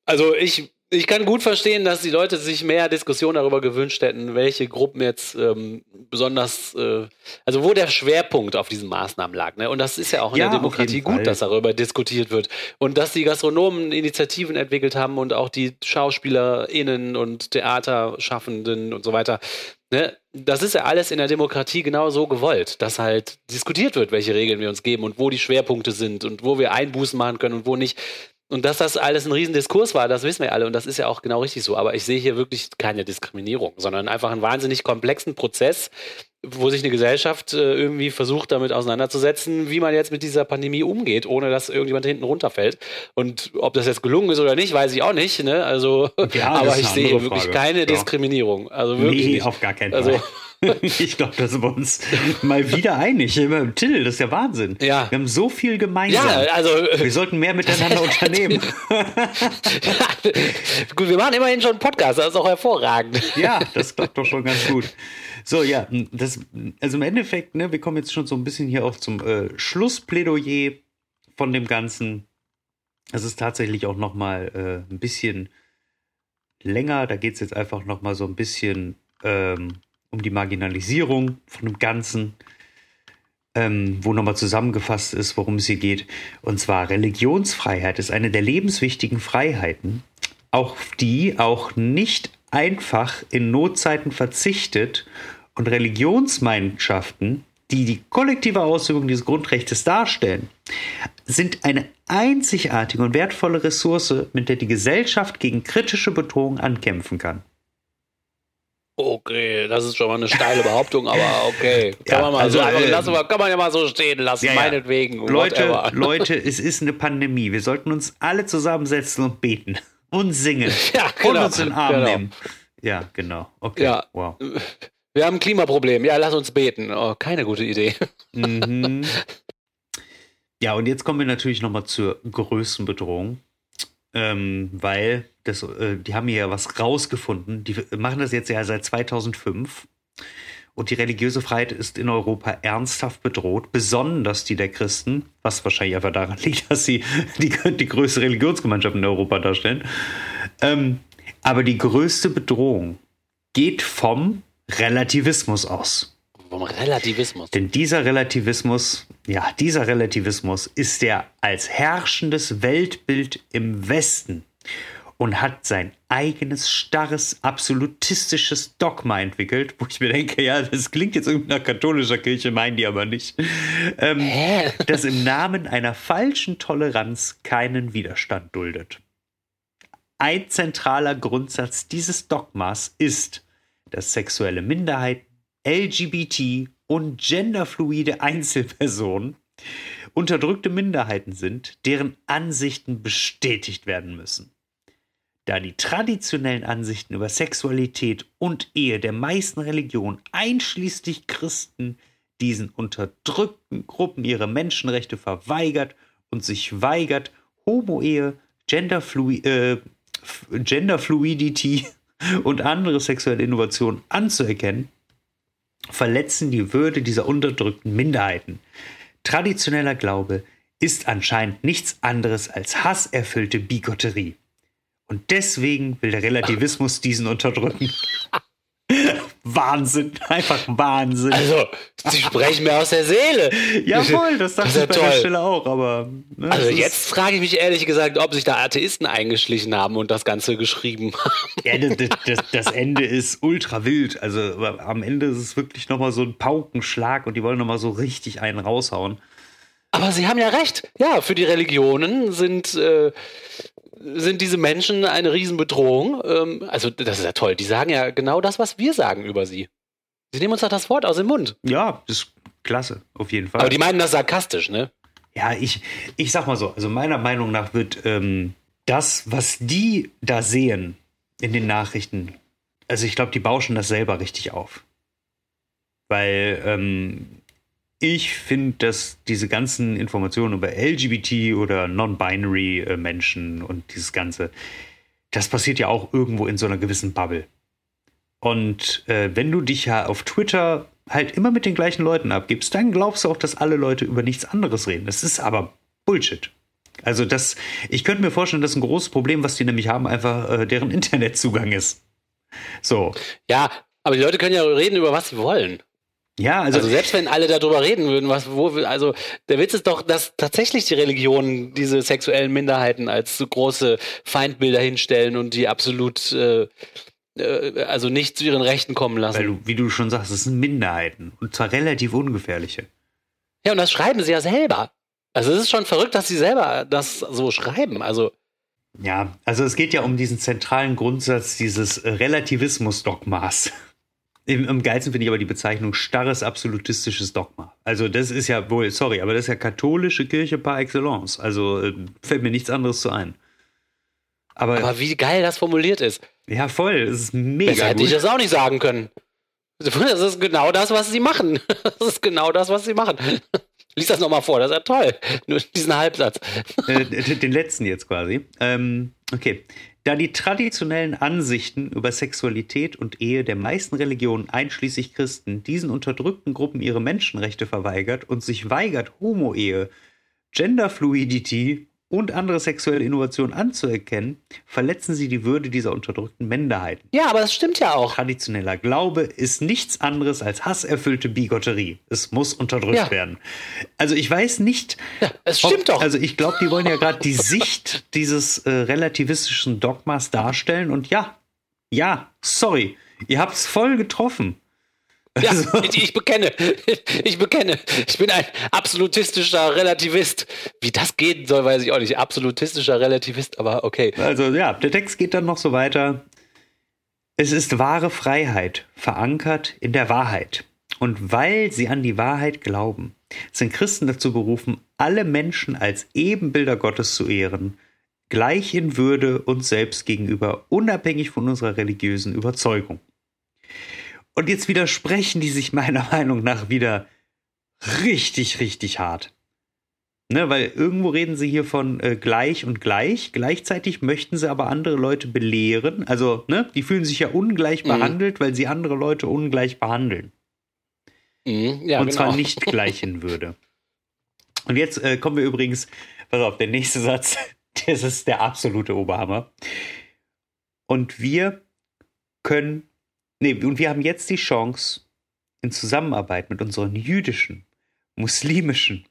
Also ich ich kann gut verstehen, dass die Leute sich mehr Diskussion darüber gewünscht hätten, welche Gruppen jetzt ähm, besonders, äh, also wo der Schwerpunkt auf diesen Maßnahmen lag. Ne? Und das ist ja auch in ja, der Demokratie gut, Fall. dass darüber diskutiert wird. Und dass die Gastronomen Initiativen entwickelt haben und auch die SchauspielerInnen und Theaterschaffenden und so weiter. Ne? Das ist ja alles in der Demokratie genau so gewollt, dass halt diskutiert wird, welche Regeln wir uns geben und wo die Schwerpunkte sind und wo wir Einbußen machen können und wo nicht. Und dass das alles ein Riesendiskurs war, das wissen wir alle und das ist ja auch genau richtig so. Aber ich sehe hier wirklich keine Diskriminierung, sondern einfach einen wahnsinnig komplexen Prozess, wo sich eine Gesellschaft äh, irgendwie versucht, damit auseinanderzusetzen, wie man jetzt mit dieser Pandemie umgeht, ohne dass irgendjemand hinten runterfällt. Und ob das jetzt gelungen ist oder nicht, weiß ich auch nicht. Ne? Also, ja, aber ich sehe wirklich keine ja. Diskriminierung. Also wirklich nee, nicht. auf gar keinen also Fall. Also, ich glaube, da sind wir uns mal wieder einig. Till, das ist ja Wahnsinn. Ja. Wir haben so viel gemeinsam. Ja, also, wir sollten mehr miteinander unternehmen. gut, wir machen immerhin schon einen Podcast, das ist auch hervorragend. ja, das klappt doch schon ganz gut. So, ja, das, also im Endeffekt, ne, wir kommen jetzt schon so ein bisschen hier auch zum äh, Schlussplädoyer von dem Ganzen. Es ist tatsächlich auch noch mal äh, ein bisschen länger. Da geht es jetzt einfach noch mal so ein bisschen ähm, um die Marginalisierung von dem Ganzen, ähm, wo nochmal zusammengefasst ist, worum es hier geht. Und zwar Religionsfreiheit ist eine der lebenswichtigen Freiheiten, auf die auch nicht einfach in Notzeiten verzichtet und Religionsmeinschaften, die die kollektive Ausübung dieses Grundrechts darstellen, sind eine einzigartige und wertvolle Ressource, mit der die Gesellschaft gegen kritische Bedrohungen ankämpfen kann. Okay, das ist schon mal eine steile Behauptung, aber okay. Kann, ja, man, mal also, so, äh, lassen wir, kann man ja mal so stehen lassen, ja, meinetwegen. Leute, Leute, es ist eine Pandemie. Wir sollten uns alle zusammensetzen und beten und singen ja, genau, und uns in den Arm genau. nehmen. Ja, genau. Okay. Ja. Wow. Wir haben ein Klimaproblem. Ja, lass uns beten. Oh, keine gute Idee. Mhm. Ja, und jetzt kommen wir natürlich nochmal zur größten Bedrohung ähm, weil das, äh, die haben hier ja was rausgefunden. Die machen das jetzt ja seit 2005. Und die religiöse Freiheit ist in Europa ernsthaft bedroht, besonders die der Christen, was wahrscheinlich einfach daran liegt, dass sie die, die größte Religionsgemeinschaft in Europa darstellen. Ähm, aber die größte Bedrohung geht vom Relativismus aus. Vom Relativismus. Denn dieser Relativismus, ja, dieser Relativismus ist ja als herrschendes Weltbild im Westen und hat sein eigenes starres, absolutistisches Dogma entwickelt, wo ich mir denke, ja, das klingt jetzt irgendwie nach katholischer Kirche, meinen die aber nicht, ähm, das im Namen einer falschen Toleranz keinen Widerstand duldet. Ein zentraler Grundsatz dieses Dogmas ist, dass sexuelle Minderheiten LGBT und genderfluide Einzelpersonen unterdrückte Minderheiten sind, deren Ansichten bestätigt werden müssen. Da die traditionellen Ansichten über Sexualität und Ehe der meisten Religionen, einschließlich Christen, diesen unterdrückten Gruppen ihre Menschenrechte verweigert und sich weigert, Homo-Ehe, Genderflui äh, Genderfluidity und andere sexuelle Innovationen anzuerkennen, verletzen die Würde dieser unterdrückten Minderheiten. Traditioneller Glaube ist anscheinend nichts anderes als hasserfüllte Bigotterie. Und deswegen will der Relativismus diesen unterdrücken. Wahnsinn, einfach Wahnsinn. Also, sie sprechen mir aus der Seele. Ja, voll, das dachte Das ich bei der toll. Stelle auch, aber. Ne, Also jetzt frage ich mich ehrlich gesagt, ob sich da Atheisten eingeschlichen haben und das Ganze geschrieben haben. Ja, das, das- das, Ende ist ultra wild. Also am Ende ist es wirklich nochmal so ein Paukenschlag und die wollen nochmal so richtig einen raushauen. Aber sie haben ja recht. Ja, für die Religionen sind, äh, sind diese Menschen eine Riesenbedrohung. Ähm, also das ist ja toll. Die sagen ja genau das, was wir sagen über sie. Sie nehmen uns doch das Wort aus dem Mund. Ja, das ist klasse, auf jeden Fall. Aber die meinen das sarkastisch, ne? Ja, ich, ich sag mal so, also meiner Meinung nach wird ähm, das, was die da sehen in den Nachrichten, also ich glaube, die bauschen das selber richtig auf. Weil ähm, ich finde, dass diese ganzen Informationen über LGBT oder non-binary äh, Menschen und dieses Ganze, das passiert ja auch irgendwo in so einer gewissen Bubble. Und äh, wenn du dich ja auf Twitter halt immer mit den gleichen Leuten abgibst, dann glaubst du auch, dass alle Leute über nichts anderes reden. Das ist aber Bullshit. Also das, ich könnte mir vorstellen, dass ein großes Problem, was die nämlich haben, einfach äh, deren Internetzugang ist. So. Ja, aber die Leute können ja reden über was sie wollen. Ja, also, Also selbst wenn alle darüber reden würden, was wo also der Witz ist doch, dass tatsächlich die Religionen diese sexuellen Minderheiten als so große Feindbilder hinstellen und die absolut äh, äh, also nicht zu ihren Rechten kommen lassen. weil du, wie du schon sagst, es sind Minderheiten und zwar relativ ungefährliche. Ja, und das schreiben sie ja selber. Also es ist schon verrückt, dass sie selber das so schreiben. Also Ja, also es geht ja um diesen zentralen Grundsatz dieses Relativismus-Dogmas. Im, Am geilsten finde ich aber die Bezeichnung starres absolutistisches Dogma. Also das ist ja wohl, sorry, aber das ist ja katholische Kirche par excellence. Also äh, fällt mir nichts anderes zu ein. Aber, aber wie geil das formuliert ist. ja, voll, es ist mega Besser hätte ich das auch nicht sagen können. Das ist genau das, was sie machen. Das ist genau das, was sie machen. Lies das nochmal vor, das ist ja toll. Nur diesen Halbsatz. äh, den letzten jetzt quasi. Ähm, okay. Da die traditionellen Ansichten über Sexualität und Ehe der meisten Religionen, einschließlich Christen, diesen unterdrückten Gruppen ihre Menschenrechte verweigert und sich weigert, Homo-Ehe, Genderfluidity und andere sexuelle Innovationen anzuerkennen, verletzen sie die Würde dieser unterdrückten Minderheiten. Ja, aber das stimmt ja auch. Traditioneller Glaube ist nichts anderes als hasserfüllte Bigotterie. Es muss unterdrückt Ja. werden. Also ich weiß nicht, Ja, es stimmt ob- doch. Also ich glaube, die wollen ja gerade die Sicht dieses äh, relativistischen Dogmas darstellen und ja, ja, sorry, ihr habt's voll getroffen. Ja, Also- ich, ich bekenne. Ich bekenne. Ich bin ein absolutistischer Relativist. Wie das gehen soll, weiß ich auch nicht. Absolutistischer Relativist, aber okay. Also ja, der Text geht dann noch so weiter. Es ist wahre Freiheit, verankert in der Wahrheit. Und weil sie an die Wahrheit glauben, sind Christen dazu berufen, alle Menschen als Ebenbilder Gottes zu ehren, gleich in Würde uns selbst gegenüber, unabhängig von unserer religiösen Überzeugung. Und jetzt widersprechen die sich meiner Meinung nach wieder richtig, richtig hart. Ne, weil irgendwo reden sie hier von äh, gleich und gleich. Gleichzeitig möchten sie aber andere Leute belehren. Also, ne, die fühlen sich ja ungleich Mhm. behandelt, weil sie andere Leute ungleich behandeln. Mhm, ja, und genau. zwar nicht gleich in Würde. Und jetzt äh, kommen wir übrigens, pass auf, der nächste Satz, das ist der absolute Oberhammer. Und wir können, nee, und wir haben jetzt die Chance, in Zusammenarbeit mit unseren jüdischen, muslimischen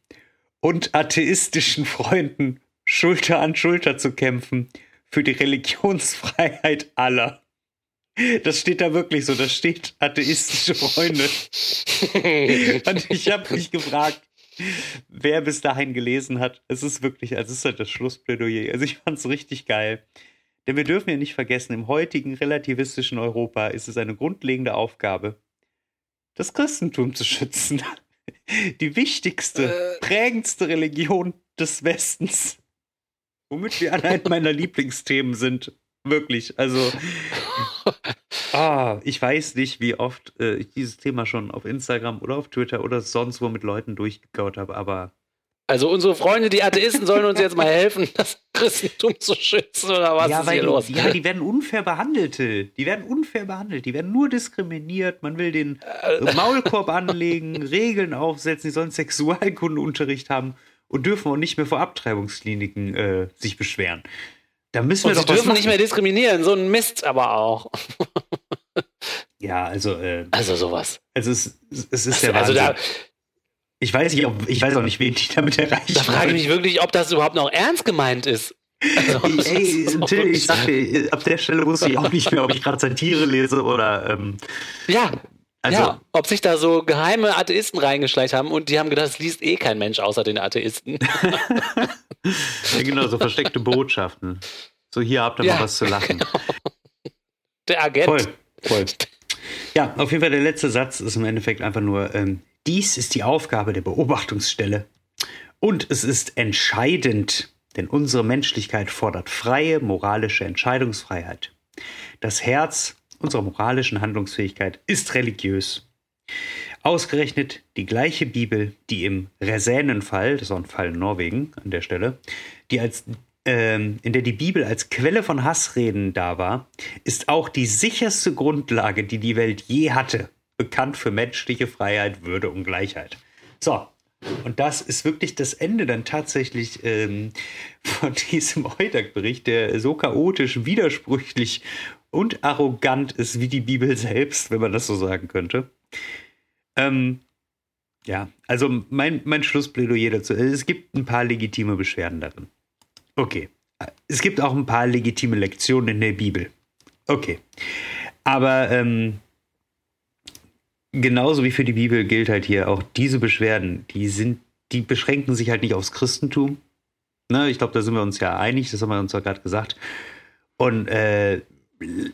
und atheistischen Freunden Schulter an Schulter zu kämpfen für die Religionsfreiheit aller. Das steht da wirklich so, da steht atheistische Freunde. Und ich habe mich gefragt, wer bis dahin gelesen hat. Es ist wirklich, also es ist halt das Schlussplädoyer. Also ich fand es richtig geil. Denn wir dürfen ja nicht vergessen, im heutigen relativistischen Europa ist es eine grundlegende Aufgabe, das Christentum zu schützen. Die wichtigste, prägendste Religion des Westens. Womit wir an einem meiner Lieblingsthemen sind. Wirklich. Also, ah, ich weiß nicht, wie oft äh, ich dieses Thema schon auf Instagram oder auf Twitter oder sonst wo mit Leuten durchgekaut habe, aber Also unsere Freunde, die Atheisten, sollen uns jetzt mal helfen, das Christentum zu schützen oder was ja, ist weil hier die, los? Ja, die werden unfair behandelt. Die werden unfair behandelt. Die werden nur diskriminiert. Man will den Äh. Maulkorb anlegen, Regeln aufsetzen. Die sollen Sexualkundenunterricht haben und dürfen auch nicht mehr vor Abtreibungskliniken äh, sich beschweren. Da müssen wir Und sie doch was dürfen nicht mehr diskriminieren, so ein Mist aber auch. Ja, also, äh, Also sowas. also es, es ist der Also Wahnsinn. da, ich weiß nicht, ob, ich weiß auch nicht, wen die damit erreichen. da frage ich mich wirklich, ob das überhaupt noch ernst gemeint ist. Also, Ey, Till, ich sagte, ab der Stelle wusste ich auch nicht mehr, ob ich gerade Satire lese oder ähm, ja, also ja, ob sich da so geheime Atheisten reingeschleicht haben und die haben gedacht, es liest eh kein Mensch außer den Atheisten. ja, genau, so versteckte Botschaften. So, hier habt ihr Ja, mal was zu lachen. Der Agent. Voll, voll. Ja, auf jeden Fall der letzte Satz ist im Endeffekt einfach nur, ähm, dies ist die Aufgabe der Beobachtungsstelle. Und es ist entscheidend, denn unsere Menschlichkeit fordert freie moralische Entscheidungsfreiheit. Das Herz unserer moralischen Handlungsfähigkeit ist religiös. Ausgerechnet die gleiche Bibel, die im Resänenfall, das auch ein Fall in Norwegen an der Stelle, die als, ähm, in der die Bibel als Quelle von Hassreden da war, ist auch die sicherste Grundlage, die die Welt je hatte, bekannt für menschliche Freiheit, Würde und Gleichheit. So, und das ist wirklich das Ende dann tatsächlich ähm, von diesem Eudag-Bericht, der so chaotisch, widersprüchlich und arrogant ist wie die Bibel selbst, wenn man das so sagen könnte. Ähm, ja, also mein, mein Schlussplädoyer dazu. Es gibt ein paar legitime Beschwerden darin. Okay. Es gibt auch ein paar legitime Lektionen in der Bibel. Okay. Aber ähm, genauso wie für die Bibel gilt halt hier auch diese Beschwerden, die sind, die beschränken sich halt nicht aufs Christentum. Ne, ich glaube, da sind wir uns ja einig, das haben wir uns ja gerade gesagt. Und äh,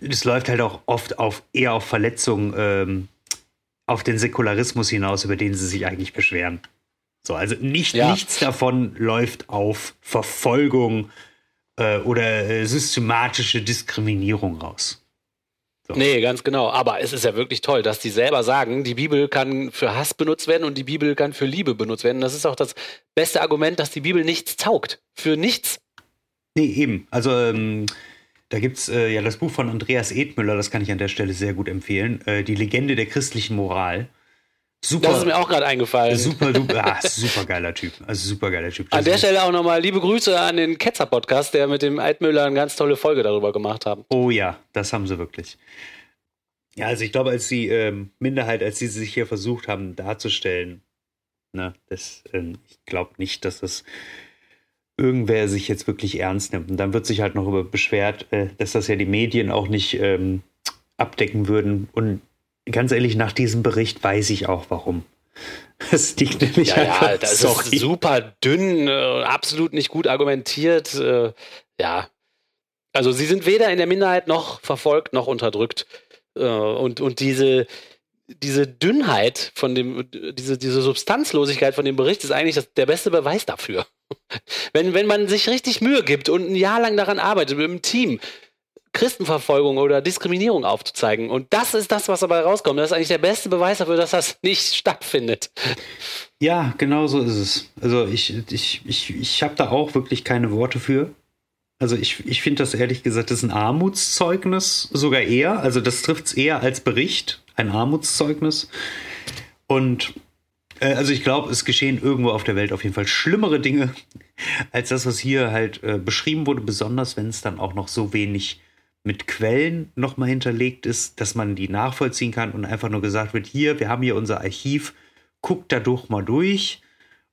es läuft halt auch oft auf eher auf Verletzungen ähm, auf den Säkularismus hinaus, über den sie sich eigentlich beschweren. So, also nicht, Ja. nichts davon läuft auf Verfolgung äh, oder äh, systematische Diskriminierung raus. Nee, ganz genau. Aber es ist ja wirklich toll, dass die selber sagen, die Bibel kann für Hass benutzt werden und die Bibel kann für Liebe benutzt werden. Das ist auch das beste Argument, dass die Bibel nichts taugt. Für nichts. Nee, eben. Also ähm, da gibt es äh, ja das Buch von Andreas Edmüller, das kann ich an der Stelle sehr gut empfehlen. Äh, die Legende der christlichen Moral. Super, Das ist mir auch gerade eingefallen. super, super, ah, super geiler Typ. Also super geiler Typ. An der Stelle auch nochmal liebe Grüße an den Ketzer-Podcast, der mit dem Altmüller eine ganz tolle Folge darüber gemacht hat. Oh ja, das haben sie wirklich. Ja, also ich glaube, als die ähm, Minderheit, als sie sich hier versucht haben darzustellen, ne, das, ähm, ich glaube nicht, dass das irgendwer sich jetzt wirklich ernst nimmt. Und dann wird sich halt noch über beschwert, äh, dass das ja die Medien auch nicht ähm, abdecken würden. Und ganz ehrlich, nach diesem Bericht weiß ich auch warum. Das liegt nämlich Ja, ja, einfach, das sorry. ist super dünn, äh, absolut nicht gut argumentiert. Äh, ja. Also sie sind weder in der Minderheit noch verfolgt noch unterdrückt. Äh, und, und diese, diese Dünnheit von dem, diese, diese Substanzlosigkeit von dem Bericht ist eigentlich das, der beste Beweis dafür. Wenn, wenn man sich richtig Mühe gibt und ein Jahr lang daran arbeitet, mit einem Team, Christenverfolgung oder Diskriminierung aufzuzeigen. Und das ist das, was dabei rauskommt. Das ist eigentlich der beste Beweis dafür, dass das nicht stattfindet. Ja, genau so ist es. Also ich, ich, ich, ich habe da auch wirklich keine Worte für. Also ich, ich finde das ehrlich gesagt, das ist ein Armutszeugnis sogar eher. Also das trifft es eher als Bericht, ein Armutszeugnis. Und äh, also ich glaube, es geschehen irgendwo auf der Welt auf jeden Fall schlimmere Dinge als das, was hier halt äh, beschrieben wurde, besonders wenn es dann auch noch so wenig mit Quellen nochmal hinterlegt ist, dass man die nachvollziehen kann und einfach nur gesagt wird, hier, wir haben hier unser Archiv, guck da doch mal durch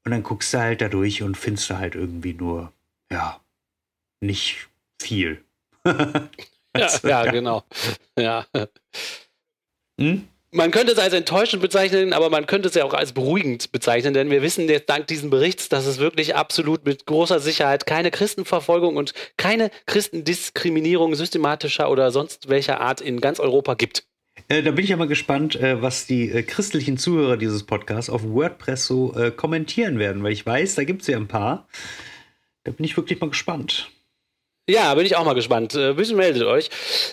und dann guckst du halt da durch und findest du halt irgendwie nur, ja, nicht viel. Ja, ja, genau. Ja. Hm? Man könnte es als enttäuschend bezeichnen, aber man könnte es ja auch als beruhigend bezeichnen, denn wir wissen jetzt dank diesen Berichts, dass es wirklich absolut mit großer Sicherheit keine Christenverfolgung und keine Christendiskriminierung systematischer oder sonst welcher Art in ganz Europa gibt. Äh, da bin ich aber gespannt, äh, was die äh, christlichen Zuhörer dieses Podcasts auf WordPress so äh, kommentieren werden, weil ich weiß, da gibt es ja ein paar. Da bin ich wirklich mal gespannt. Ja, bin ich auch mal gespannt. Äh, bitte meldet euch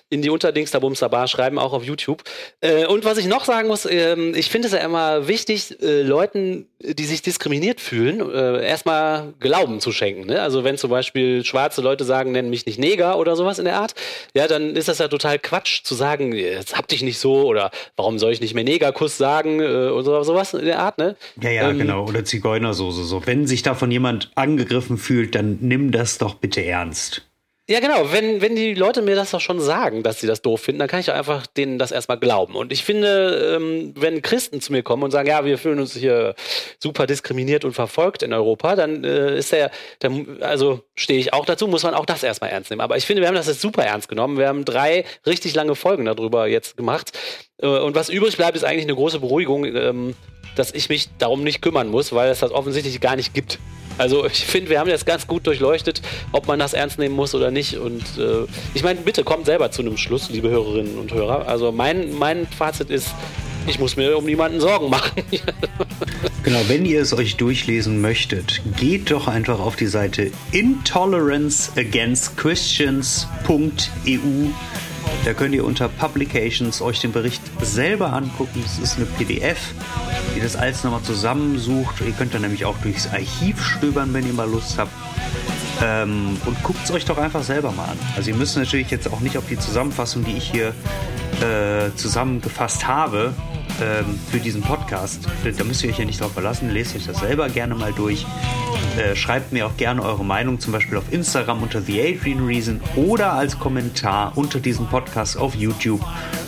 in die Unterdings der Bumster Bar, schreiben auch auf YouTube. Äh, und was ich noch sagen muss, äh, ich finde es ja immer wichtig, äh, Leuten, die sich diskriminiert fühlen, äh, erstmal Glauben zu schenken. Ne? Also wenn zum Beispiel schwarze Leute sagen, nennen mich nicht Neger oder sowas in der Art, ja, dann ist das ja total Quatsch zu sagen, jetzt hab dich nicht so oder warum soll ich nicht mehr Negerkuss sagen äh, oder sowas in der Art, ne? Ja, ja, ähm, genau. Oder Zigeunersoße. So. Wenn sich davon jemand angegriffen fühlt, dann nimm das doch bitte ernst. Ja, genau. Wenn, wenn die Leute mir das doch schon sagen, dass sie das doof finden, dann kann ich doch einfach denen das erstmal glauben. Und ich finde, ähm, wenn Christen zu mir kommen und sagen, ja, wir fühlen uns hier super diskriminiert und verfolgt in Europa, dann äh, ist der, dann, also stehe ich auch dazu, muss man auch das erstmal ernst nehmen. Aber ich finde, wir haben das jetzt super ernst genommen. Wir haben drei richtig lange Folgen darüber jetzt gemacht. Äh, und was übrig bleibt, ist eigentlich eine große Beruhigung, ähm, dass ich mich darum nicht kümmern muss, weil es das offensichtlich gar nicht gibt. Also ich finde, wir haben das ganz gut durchleuchtet, ob man das ernst nehmen muss oder nicht. Und äh, ich meine, bitte kommt selber zu einem Schluss, liebe Hörerinnen und Hörer. Also mein, mein Fazit ist, ich muss mir um niemanden Sorgen machen. genau, wenn ihr es euch durchlesen möchtet, geht doch einfach auf die Seite intoleranceagainstchristians.eu da könnt ihr unter Publications euch den Bericht selber angucken. Es ist eine PDF, die das alles nochmal zusammensucht. Ihr könnt dann nämlich auch durchs Archiv stöbern, wenn ihr mal Lust habt. Ähm, und guckt es euch doch einfach selber mal an. Also ihr müsst natürlich jetzt auch nicht auf die Zusammenfassung, die ich hier äh, zusammengefasst habe, ähm, für diesen Podcast. Da müsst ihr euch ja nicht drauf verlassen. Lest euch das selber gerne mal durch. Äh, schreibt mir auch gerne eure Meinung, zum Beispiel auf Instagram unter The Adrian Reason oder als Kommentar unter diesem Podcast auf YouTube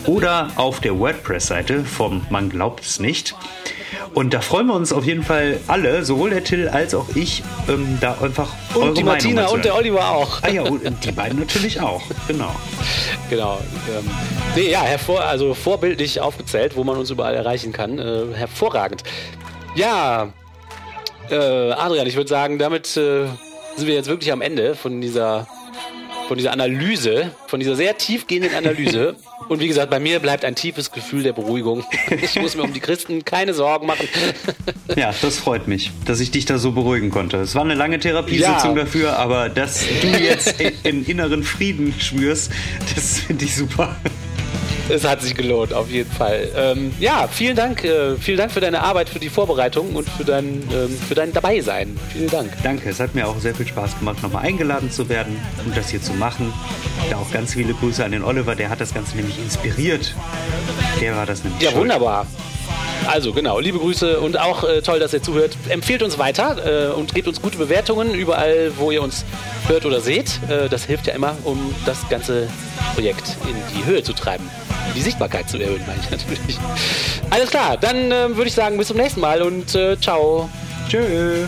oder auf der WordPress-Seite vom Man glaubt es nicht. Und da freuen wir uns auf jeden Fall alle, sowohl der Till als auch ich, ähm, da einfach und eure die Martina Meinung und der Oliver auch. Ah ja, und die beiden natürlich auch, genau. Genau. Ähm, nee, ja, hervor, also vorbildlich aufgezählt, wo man uns überall erreichen kann. Äh, hervorragend. Ja, äh, Adrian, ich würde sagen, damit äh, sind wir jetzt wirklich am Ende von dieser von dieser Analyse, von dieser sehr tiefgehenden Analyse. Und wie gesagt, bei mir bleibt ein tiefes Gefühl der Beruhigung. Ich muss mir um die Christen keine Sorgen machen. Ja, das freut mich, dass ich dich da so beruhigen konnte. Es war eine lange Therapiesitzung ja. dafür, aber dass du jetzt in inneren Frieden schwörst, das finde ich super es hat sich gelohnt, auf jeden Fall. Ähm, ja, vielen Dank, äh, vielen Dank für deine Arbeit, für die Vorbereitung und für dein, ähm, für dein Dabeisein. Vielen Dank. Danke, es hat mir auch sehr viel Spaß gemacht, nochmal eingeladen zu werden und das hier zu machen. Da auch ganz viele Grüße an den Oliver, der hat das Ganze nämlich inspiriert. Der war das nämlich. Ja, schuld. wunderbar. Also genau, liebe Grüße und auch äh, toll, dass ihr zuhört. Empfehlt uns weiter äh, und gebt uns gute Bewertungen überall, wo ihr uns hört oder seht. Äh, das hilft ja immer, um das ganze Projekt in die Höhe zu treiben die Sichtbarkeit zu erhöhen, meine ich natürlich. Alles klar, dann äh, würde ich sagen, bis zum nächsten Mal und äh, ciao. Tschö.